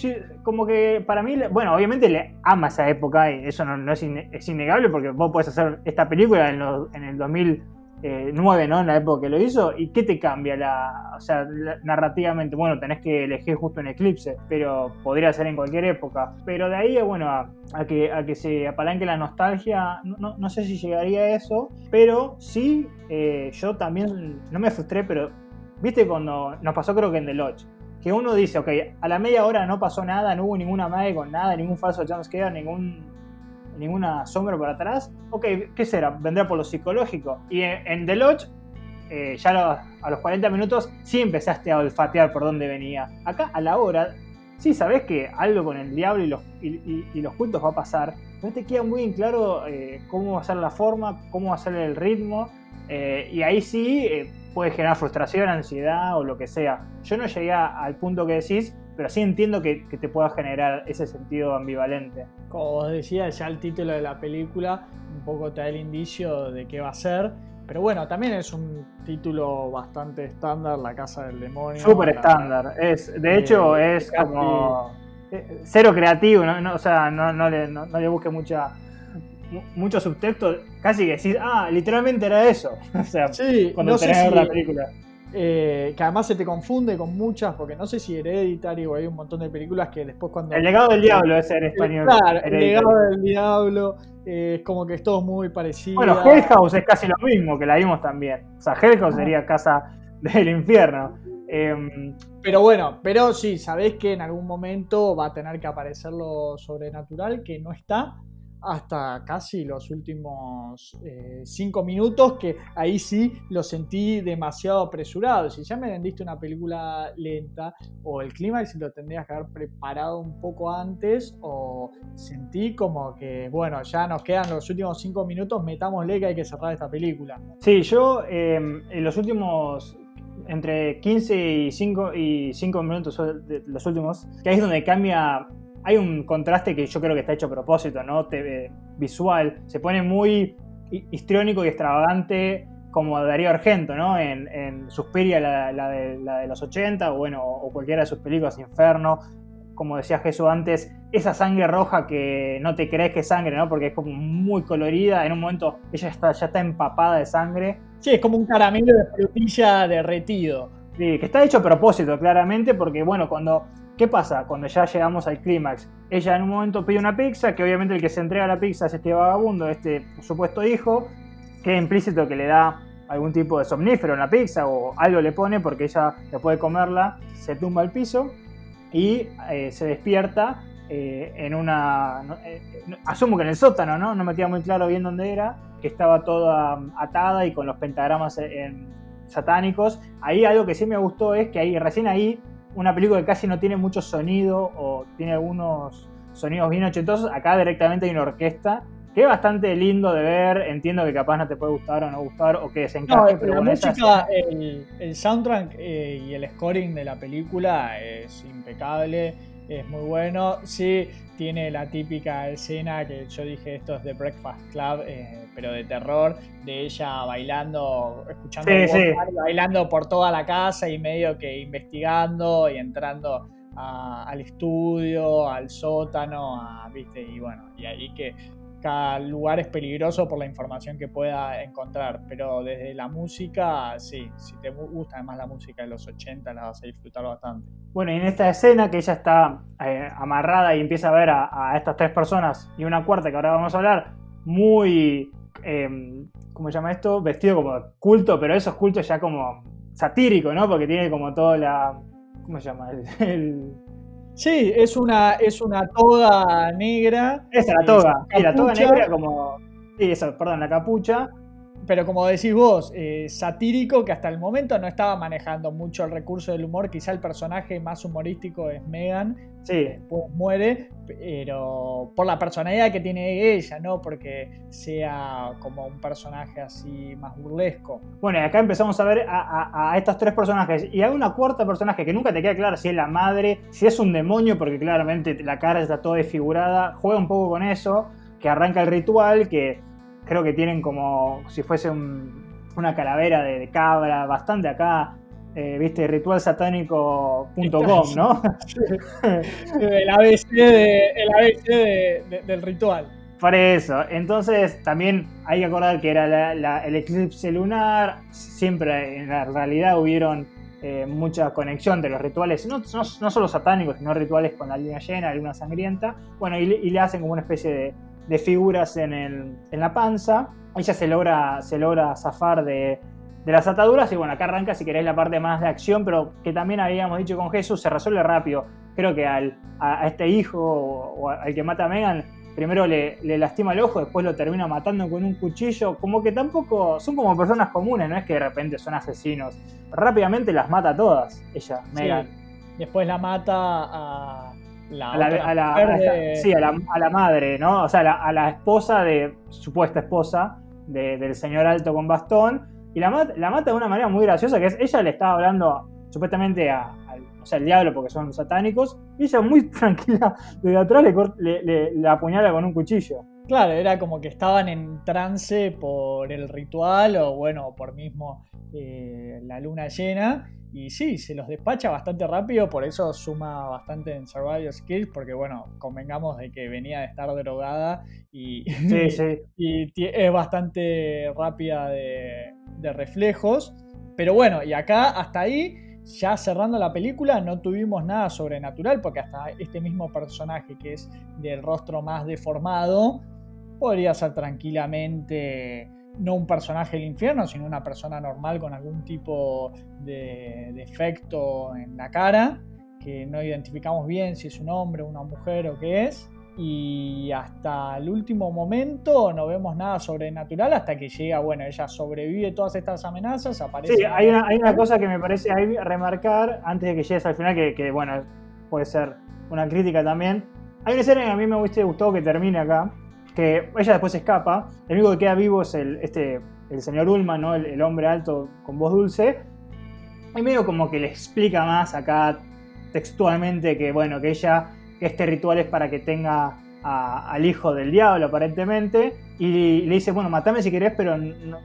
como que para mí, bueno, obviamente le ama esa época y eso no, no es, in, es, innegable porque vos podés hacer esta película en, en el 2000 eh, 9, ¿no? En la época que lo hizo. ¿Y qué te cambia la, o sea, narrativamente? Bueno, tenés que elegir justo en Eclipse, pero podría ser en cualquier época. Pero de ahí, bueno, a, que, a que se apalanque la nostalgia, no, no, sé si llegaría a eso, pero sí, eh, yo también, no me frustré, pero viste cuando nos pasó creo que en The Lodge. Que uno dice, ok, a la media hora no pasó nada, no hubo ninguna mague con nada, ningún falso jumpscare, ningún ninguna sombra por atrás. Ok, ¿qué será? Vendrá por lo psicológico. Y en, The Lodge, eh, ya a los 40 minutos, sí empezaste a olfatear por dónde venía. Acá, a la hora, sí sabes que algo con el diablo y los, y, los cultos va a pasar. No te queda muy en claro eh, cómo va a ser la forma, cómo va a ser el ritmo. Eh, y ahí sí puede generar frustración, ansiedad o lo que sea. Yo no llegué al punto que decís, pero sí entiendo que, que, te pueda generar ese sentido ambivalente. Como vos decías, ya el título de la película un poco te da el indicio de qué va a ser. Pero bueno, también es un título bastante estándar, La Casa del Demonio. Súper estándar. Es, de hecho, eh, es casi... como cero creativo, ¿no? no o sea, no, no, le, no, le busque mucha mucho subtexto, casi que decís, ah, literalmente era eso. (laughs) o sea, sí, cuando tenés sé si, ver la película. Eh, que además se te confunde con muchas, porque no sé si Hereditary o hay un montón de películas que después cuando... El legado del diablo es en español. Claro, el legado del diablo, eh, es como que es todo muy parecido. Bueno, Hell House es casi lo mismo, que la vimos también. O sea, Hell House sería casa del infierno. Eh, pero bueno, pero sí, sabés que en algún momento va a tener que aparecer lo sobrenatural, que no está, hasta casi los últimos eh, cinco minutos, que ahí sí lo sentí demasiado apresurado. Si ya me vendiste una película lenta, o el clímax lo tendrías que haber preparado un poco antes, o sentí como que, bueno, ya nos quedan los últimos cinco minutos, metámosle que hay que cerrar esta película. Sí, yo eh, en los últimos entre 15 y 5, y 5 minutos, los últimos, que ahí es donde cambia hay un contraste que yo creo que está hecho a propósito, ¿no? Te, visual. Se pone muy histriónico y extravagante como Darío Argento, ¿no? En, en Suspiria, la, la, de, la, de, los 80, o bueno, o cualquiera de sus películas, Inferno. Como decía Jesús antes, esa sangre roja que no te crees que es sangre, ¿no? Porque es como muy colorida. En un momento ella está, ya está empapada de sangre. Sí, es como un caramelo de frutilla derretido. Sí, que está hecho a propósito, claramente, porque bueno, cuando ¿Qué pasa? Cuando ya llegamos al clímax, ella en un momento pide una pizza, que obviamente el que se entrega la pizza es este vagabundo, este supuesto hijo, que implícito que le da algún tipo de somnífero en la pizza o algo le pone porque ella después de comerla se tumba al piso y eh, se despierta eh, en una... Eh, asumo que en el sótano, ¿no? No me queda muy claro bien dónde era, que estaba toda atada y con los pentagramas en, satánicos. Ahí algo que sí me gustó es que ahí recién ahí una película que casi no tiene mucho sonido o tiene algunos sonidos bien ochentosos, acá directamente hay una orquesta que es bastante lindo de ver, entiendo que capaz no te puede gustar o no gustar o que desencaje, no, pero la música, el, el, soundtrack eh, y el scoring de la película es impecable, es muy bueno, sí tiene la típica escena que yo dije esto es de Breakfast Club, eh, pero de terror, de ella bailando, escuchando sí, sí. bailando por toda la casa y medio que investigando y entrando a, al estudio, al sótano, a, ¿viste? y bueno, y ahí que cada lugar es peligroso por la información que pueda encontrar, pero desde la música, sí, si te gusta además la música de los 80, la vas a disfrutar bastante. Bueno, y en esta escena que ella está eh, amarrada y empieza a ver a, estas tres personas y una cuarta que ahora vamos a hablar, muy, eh, ¿cómo se llama esto? Vestido como culto, pero esos cultos ya como satírico, ¿no? Porque tiene como toda la, ¿cómo se llama? (laughs) el Sí, es una, es una toga negra. Esa, la toga. Sí, la toga negra como. Sí, eso, perdón, la capucha pero como decís vos, eh, satírico que hasta el momento no estaba manejando mucho el recurso del humor. Quizá el personaje más humorístico es Megan, sí. después muere, pero por la personalidad que tiene ella, no porque sea como un personaje así más burlesco. Bueno, y acá empezamos a ver a, estos tres personajes. Y hay una cuarta personaje que nunca te queda claro si es la madre, si es un demonio, porque claramente la cara está toda desfigurada. Juega un poco con eso, que arranca el ritual, que creo que tienen como si fuese una calavera de, cabra, bastante acá, eh, viste, ritualsatánico.com, ¿no? (laughs) el ABC, el ABC del ritual. Por eso, entonces también hay que acordar que era el eclipse lunar, siempre en la realidad hubieron eh, mucha conexión de los rituales, no, no, solo satánicos, sino rituales con la luna llena, la luna sangrienta, bueno, y le hacen como una especie de, de figuras en, el, en la panza. Ella se logra, se logra zafar de, de las ataduras y bueno, acá arranca si queréis la parte más de acción, pero que también habíamos dicho con Jesús, se resuelve rápido. Creo que al, a, este hijo o, al que mata a Megan, primero le, le, lastima el ojo, después lo termina matando con un cuchillo, como que tampoco son como personas comunes, no es que de repente son asesinos. Rápidamente las mata a todas, ella, Megan. Después la mata a, a, la, sí, a la, madre, ¿no? O sea, a la, esposa de, supuesta esposa del señor alto con bastón, y la, la mata de una manera muy graciosa, que es, ella le estaba hablando supuestamente a, o sea, al diablo porque son satánicos, y ella muy (laughs) tranquila desde atrás le, le, apuñala con un cuchillo. Claro, era como que estaban en trance por el ritual o bueno, por mismo eh, la luna llena y sí, se los despacha bastante rápido, por eso suma bastante en Survival Skills, porque bueno, convengamos de que venía de estar drogada y, (laughs) y es bastante rápida de, reflejos. Pero bueno, y acá hasta ahí, ya cerrando la película, no tuvimos nada sobrenatural, porque hasta este mismo personaje que es del rostro más deformado, podría ser tranquilamente no un personaje del infierno, sino una persona normal con algún tipo de defecto en la cara, que no identificamos bien si es un hombre, una mujer o qué es. Y hasta el último momento no vemos nada sobrenatural hasta que llega, bueno, ella sobrevive todas estas amenazas, aparece... Sí, hay una, hay una cosa que me parece ahí remarcar antes de que llegues al final, que, que bueno, puede ser una crítica también. Hay una escena que a mí me hubiese gustado que termine acá, ella después escapa, el único que queda vivo es el, este, el señor Ullman, ¿no? el, hombre alto con voz dulce, y medio como que le explica más acá textualmente que, bueno, que ella, este ritual es para que tenga al hijo del diablo aparentemente, y le dice, bueno, matame si querés, pero no,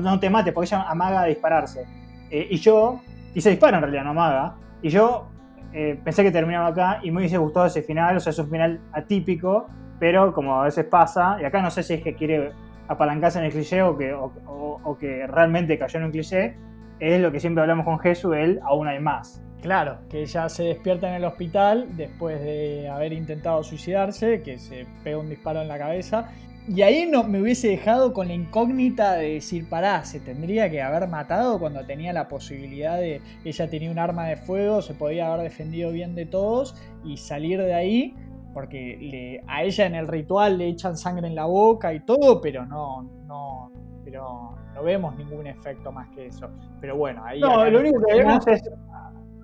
no, te mate, porque ella amaga a dispararse. Eh, y yo, y se dispara en realidad, no amaga, y yo eh, pensé que terminaba acá y me hubiese gustado ese final, o sea, es un final atípico, pero como a veces pasa, y acá no sé si es que quiere apalancarse en el cliché o que, o, que realmente cayó en un cliché, es lo que siempre hablamos con Jesús, él aún hay más. Claro, que ella se despierta en el hospital después de haber intentado suicidarse, que se pega un disparo en la cabeza. Y ahí no, me hubiese dejado con la incógnita de decir, pará, se tendría que haber matado cuando tenía la posibilidad de, ella tenía un arma de fuego, se podía haber defendido bien de todos y salir de ahí porque a ella en el ritual le echan sangre en la boca y todo, pero no, no, pero no vemos ningún efecto más que eso. Pero bueno, ahí. No, lo único que vemos es.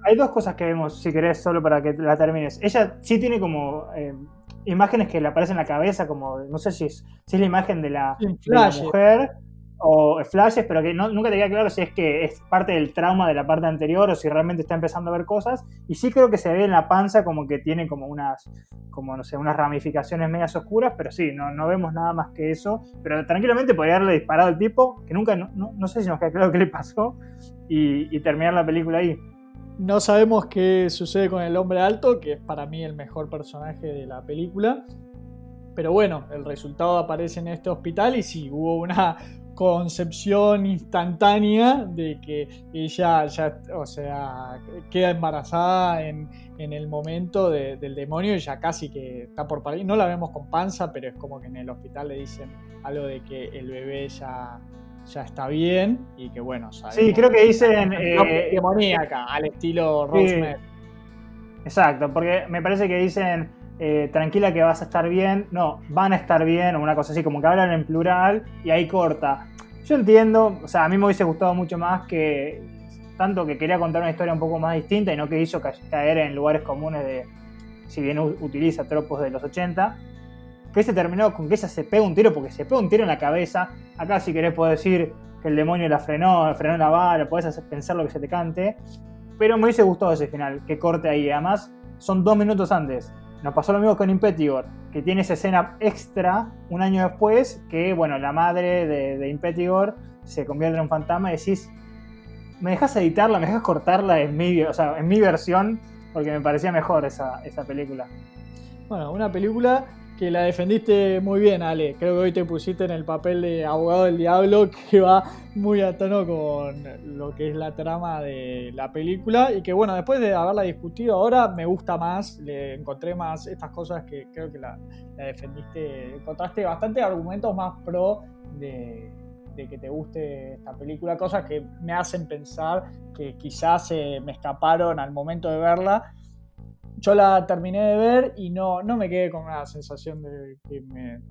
Hay dos cosas que vemos, si querés, solo para que la termines. Ella sí tiene como eh, imágenes que le aparecen en la cabeza, como, no sé si es, si es la imagen de la, de la mujer o flashes, pero que nunca te queda claro si es que es parte del trauma de la parte anterior o si realmente está empezando a ver cosas. Y sí creo que se ve en la panza como que tiene como unas, como no sé, unas ramificaciones medias oscuras, pero sí, no, no vemos nada más que eso. Pero tranquilamente podría haberle disparado al tipo, que nunca, no, sé si nos queda claro qué le pasó, y, y terminar la película ahí. No sabemos qué sucede con el hombre alto, que es para mí el mejor personaje de la película. pero bueno, el resultado aparece en este hospital y sí, hubo una concepción instantánea de que ella ya, o sea, queda embarazada en, el momento del demonio y ya casi que está por parir. No la vemos con panza, pero es como que en el hospital le dicen algo de que el bebé ya, ya está bien y que bueno, Sí, creo que dicen... Eh, demoníaca, al estilo Rosemary. exacto, porque me parece que dicen eh, tranquila que vas a estar bien, no, van a estar bien, o una cosa así, como que hablan en plural y ahí corta. Yo entiendo, o sea, a mí me hubiese gustado mucho más que, tanto que quería contar una historia un poco más distinta y no que hizo caer en lugares comunes de, si bien utiliza tropos de los 80, que se terminó con que ella se pega un tiro, porque se pega un tiro en la cabeza. Acá, si querés, puedo decir que el demonio la frenó, frenó la bala, podés hacer pensar lo que se te cante. Pero me hubiese gustado ese final, que corte ahí. Además, son dos minutos antes. Nos pasó lo mismo con Impetigor, que tiene esa escena extra un año después, que bueno, la madre de, de Impetigor se convierte en un fantasma y decís, ¿me dejas editarla, me dejas cortarla en mi, o sea, en mi versión? Porque me parecía mejor esa, esa película. Bueno, una película que la defendiste muy bien, Ale. Creo que hoy te pusiste en el papel de abogado del diablo (laughs) que va muy a tono con lo que es la trama de la película. Y que bueno, después de haberla discutido ahora me gusta más, le encontré más estas cosas que creo que la, defendiste, encontraste bastante argumentos más pro de, que te guste esta película, cosas que me hacen pensar que quizás me escaparon al momento de verla yo la terminé de ver y no, no me quedé con una sensación de,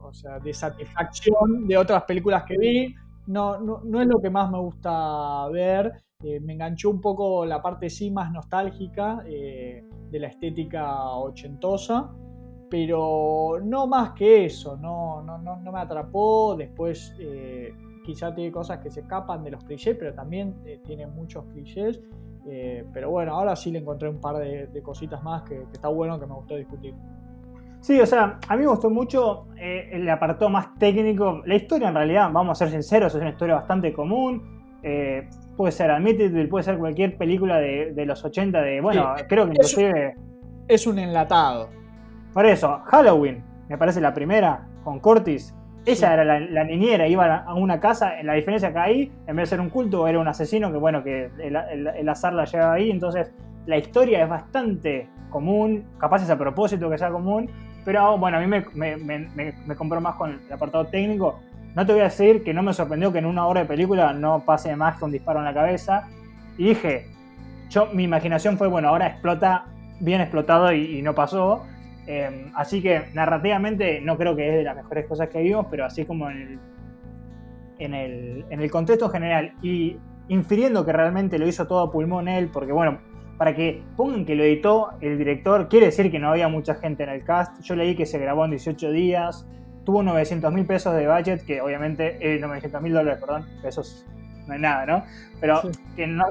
o sea, de satisfacción de otras películas que vi. No, no, es lo que más me gusta ver. Eh, me enganchó un poco la parte sí más nostálgica eh, de la estética ochentosa, pero no más que eso, no, no, no, me atrapó. Después eh, quizá tiene cosas que se escapan de los clichés, pero también tiene muchos clichés. Eh, pero bueno, ahora sí le encontré un par de, cositas más que, está bueno, que me gustó discutir. Sí, o sea, a mí me gustó mucho eh, el apartado más técnico. La historia, en realidad, vamos a ser sinceros, es una historia bastante común. Eh, puede ser Admitted, puede ser cualquier película de, los 80, de, bueno, creo que inclusive... Es un enlatado. Por eso, Halloween, me parece la primera, con Curtis, ella era la, niñera, iba a una casa, la diferencia que ahí, en vez de ser un culto, era un asesino que, bueno, que el, azar la lleva ahí, entonces la historia es bastante común, capaz es a propósito que sea común, pero bueno, a mí me, me, compró más con el apartado técnico. No te voy a decir que no me sorprendió que en una hora de película no pase más que un disparo en la cabeza. Y dije, yo, mi imaginación fue, bueno, ahora explota, bien explotado y no pasó. Em, así que narrativamente no creo que es de las mejores cosas que vimos, pero así como en el, en el, contexto general y infiriendo que realmente lo hizo todo a pulmón él, porque bueno, para que pongan que lo editó el director, quiere decir que no había mucha gente en el cast. Yo leí que se grabó en 18 días, tuvo 900 mil pesos de budget, que obviamente, eh, 900 mil dólares, perdón, pesos no es nada, ¿no? Pero que no,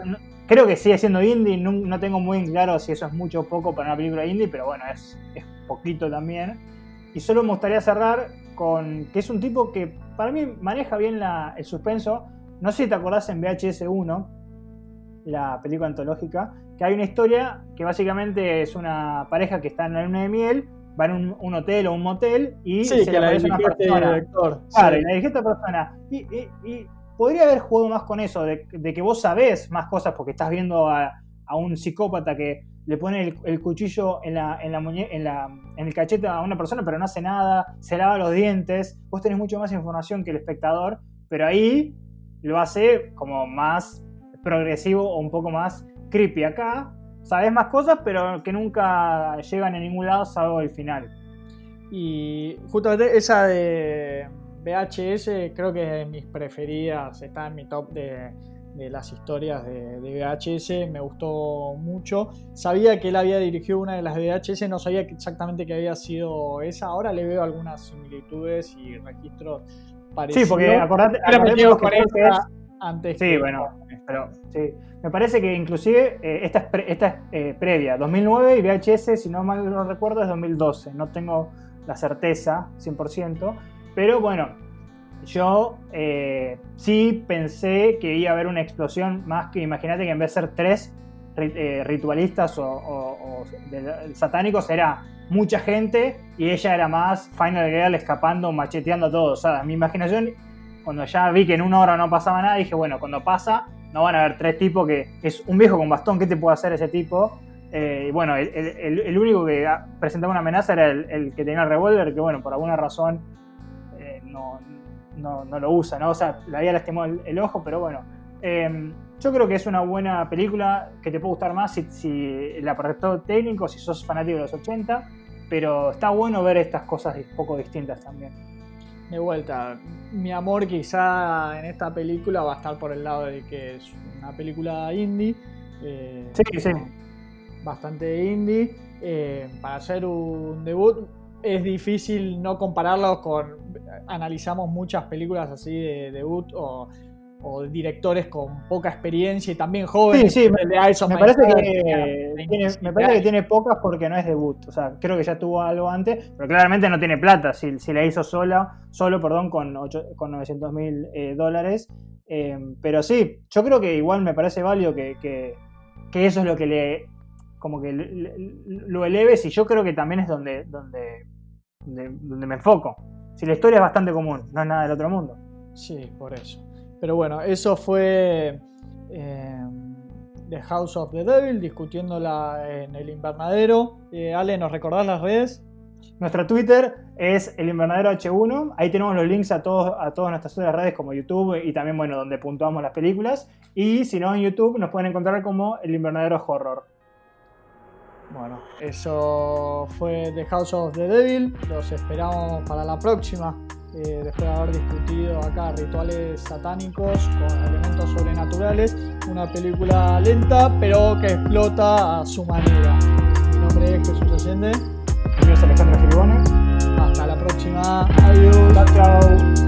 creo que sigue siendo indie, no, tengo muy claro si eso es mucho o poco para una película indie, pero bueno, es, es poquito también. Y solo me gustaría cerrar con que es un tipo que para mí maneja bien el suspenso. No sé si te acordás en VHS 1, la película antológica, que hay una historia que básicamente es una pareja que está en la luna de miel, va en un, hotel o un motel y se le aparece una persona. Director, claro, y la dirige esta persona. Y, podría haber jugado más con eso, de, que vos sabés más cosas porque estás viendo a, a un psicópata que le pone el, cuchillo en, la, en, la en, la, en el cachete a una persona, pero no hace nada, se lava los dientes, vos tenés mucho más información que el espectador, pero ahí lo hace como más progresivo o un poco más creepy. Acá sabes más cosas, pero que nunca llegan a ningún lado salvo el final. Y justamente esa de VHS creo que es de mis preferidas, está en mi top de, de las historias de, VHS, me gustó mucho. Sabía que él había dirigido una de las VHS, no sabía exactamente que había sido esa. Ahora le veo algunas similitudes y registros parecidos. Sí, porque acordate, que antes. Sí, bueno, pero sí. Me parece que inclusive eh, esta es, esta es eh, previa, 2009 y VHS, si no mal no recuerdo, es 2012. No tengo la certeza 100%, pero bueno, yo eh, sí pensé que iba a haber una explosión más que imagínate que en vez de ser tres, eh, ritualistas o, satánicos era mucha gente y ella era más Final Girl escapando, macheteando a todos. O sea, mi imaginación, cuando ya vi que en una hora no pasaba nada, dije, bueno, cuando pasa, no van a haber tres tipos que es un viejo con bastón, ¿qué te puede hacer ese tipo? Eh, y bueno, el, único que presentaba una amenaza era el, que tenía el revólver, que bueno, por alguna razón no, lo usa, ¿no? O sea, le había lastimado el, ojo, pero bueno. Em, yo creo que es una buena película que te puede gustar más si, si el apartado técnico, si sos fanático de los 80, pero está bueno ver estas cosas un poco distintas también. De vuelta, mi amor quizá en esta película va a estar por el lado de que es una película indie. Eh, sí, sí bastante indie. Eh, para hacer un debut es difícil no compararlo con... Analizamos muchas películas así de debut o, directores con poca experiencia y también jóvenes. Sí, sí, me, parece que, tiene, me parece que tiene pocas porque no es debut. O sea, creo que ya tuvo algo antes, pero claramente no tiene plata. Si, si la hizo sola, solo perdón, con, con 900 mil eh, dólares. Eh, pero sí, yo creo que igual me parece válido que, que eso es lo que le como que lo eleves y yo creo que también es donde, donde, donde, me enfoco. Si la historia es bastante común, no es nada del otro mundo. Sí, por eso. Pero bueno, eso fue eh, The House of the Devil, discutiéndola en el invernadero. Eh, Ale, ¿nos recordás las redes? Nuestra Twitter es el invernadero H1. Ahí tenemos los links a, todos, a todas nuestras otras redes como YouTube y también, bueno, donde puntuamos las películas. Y si no, en YouTube nos pueden encontrar como el invernadero horror. Bueno, eso fue The House of the Devil. Los esperamos para la próxima. Eh, después de haber discutido acá rituales satánicos con elementos sobrenaturales. Una película lenta, pero que explota a su manera. Mi nombre es Jesús Allende. Mi nombre es Alejandro Giribone. Hasta la próxima. Adiós. Chao, chao.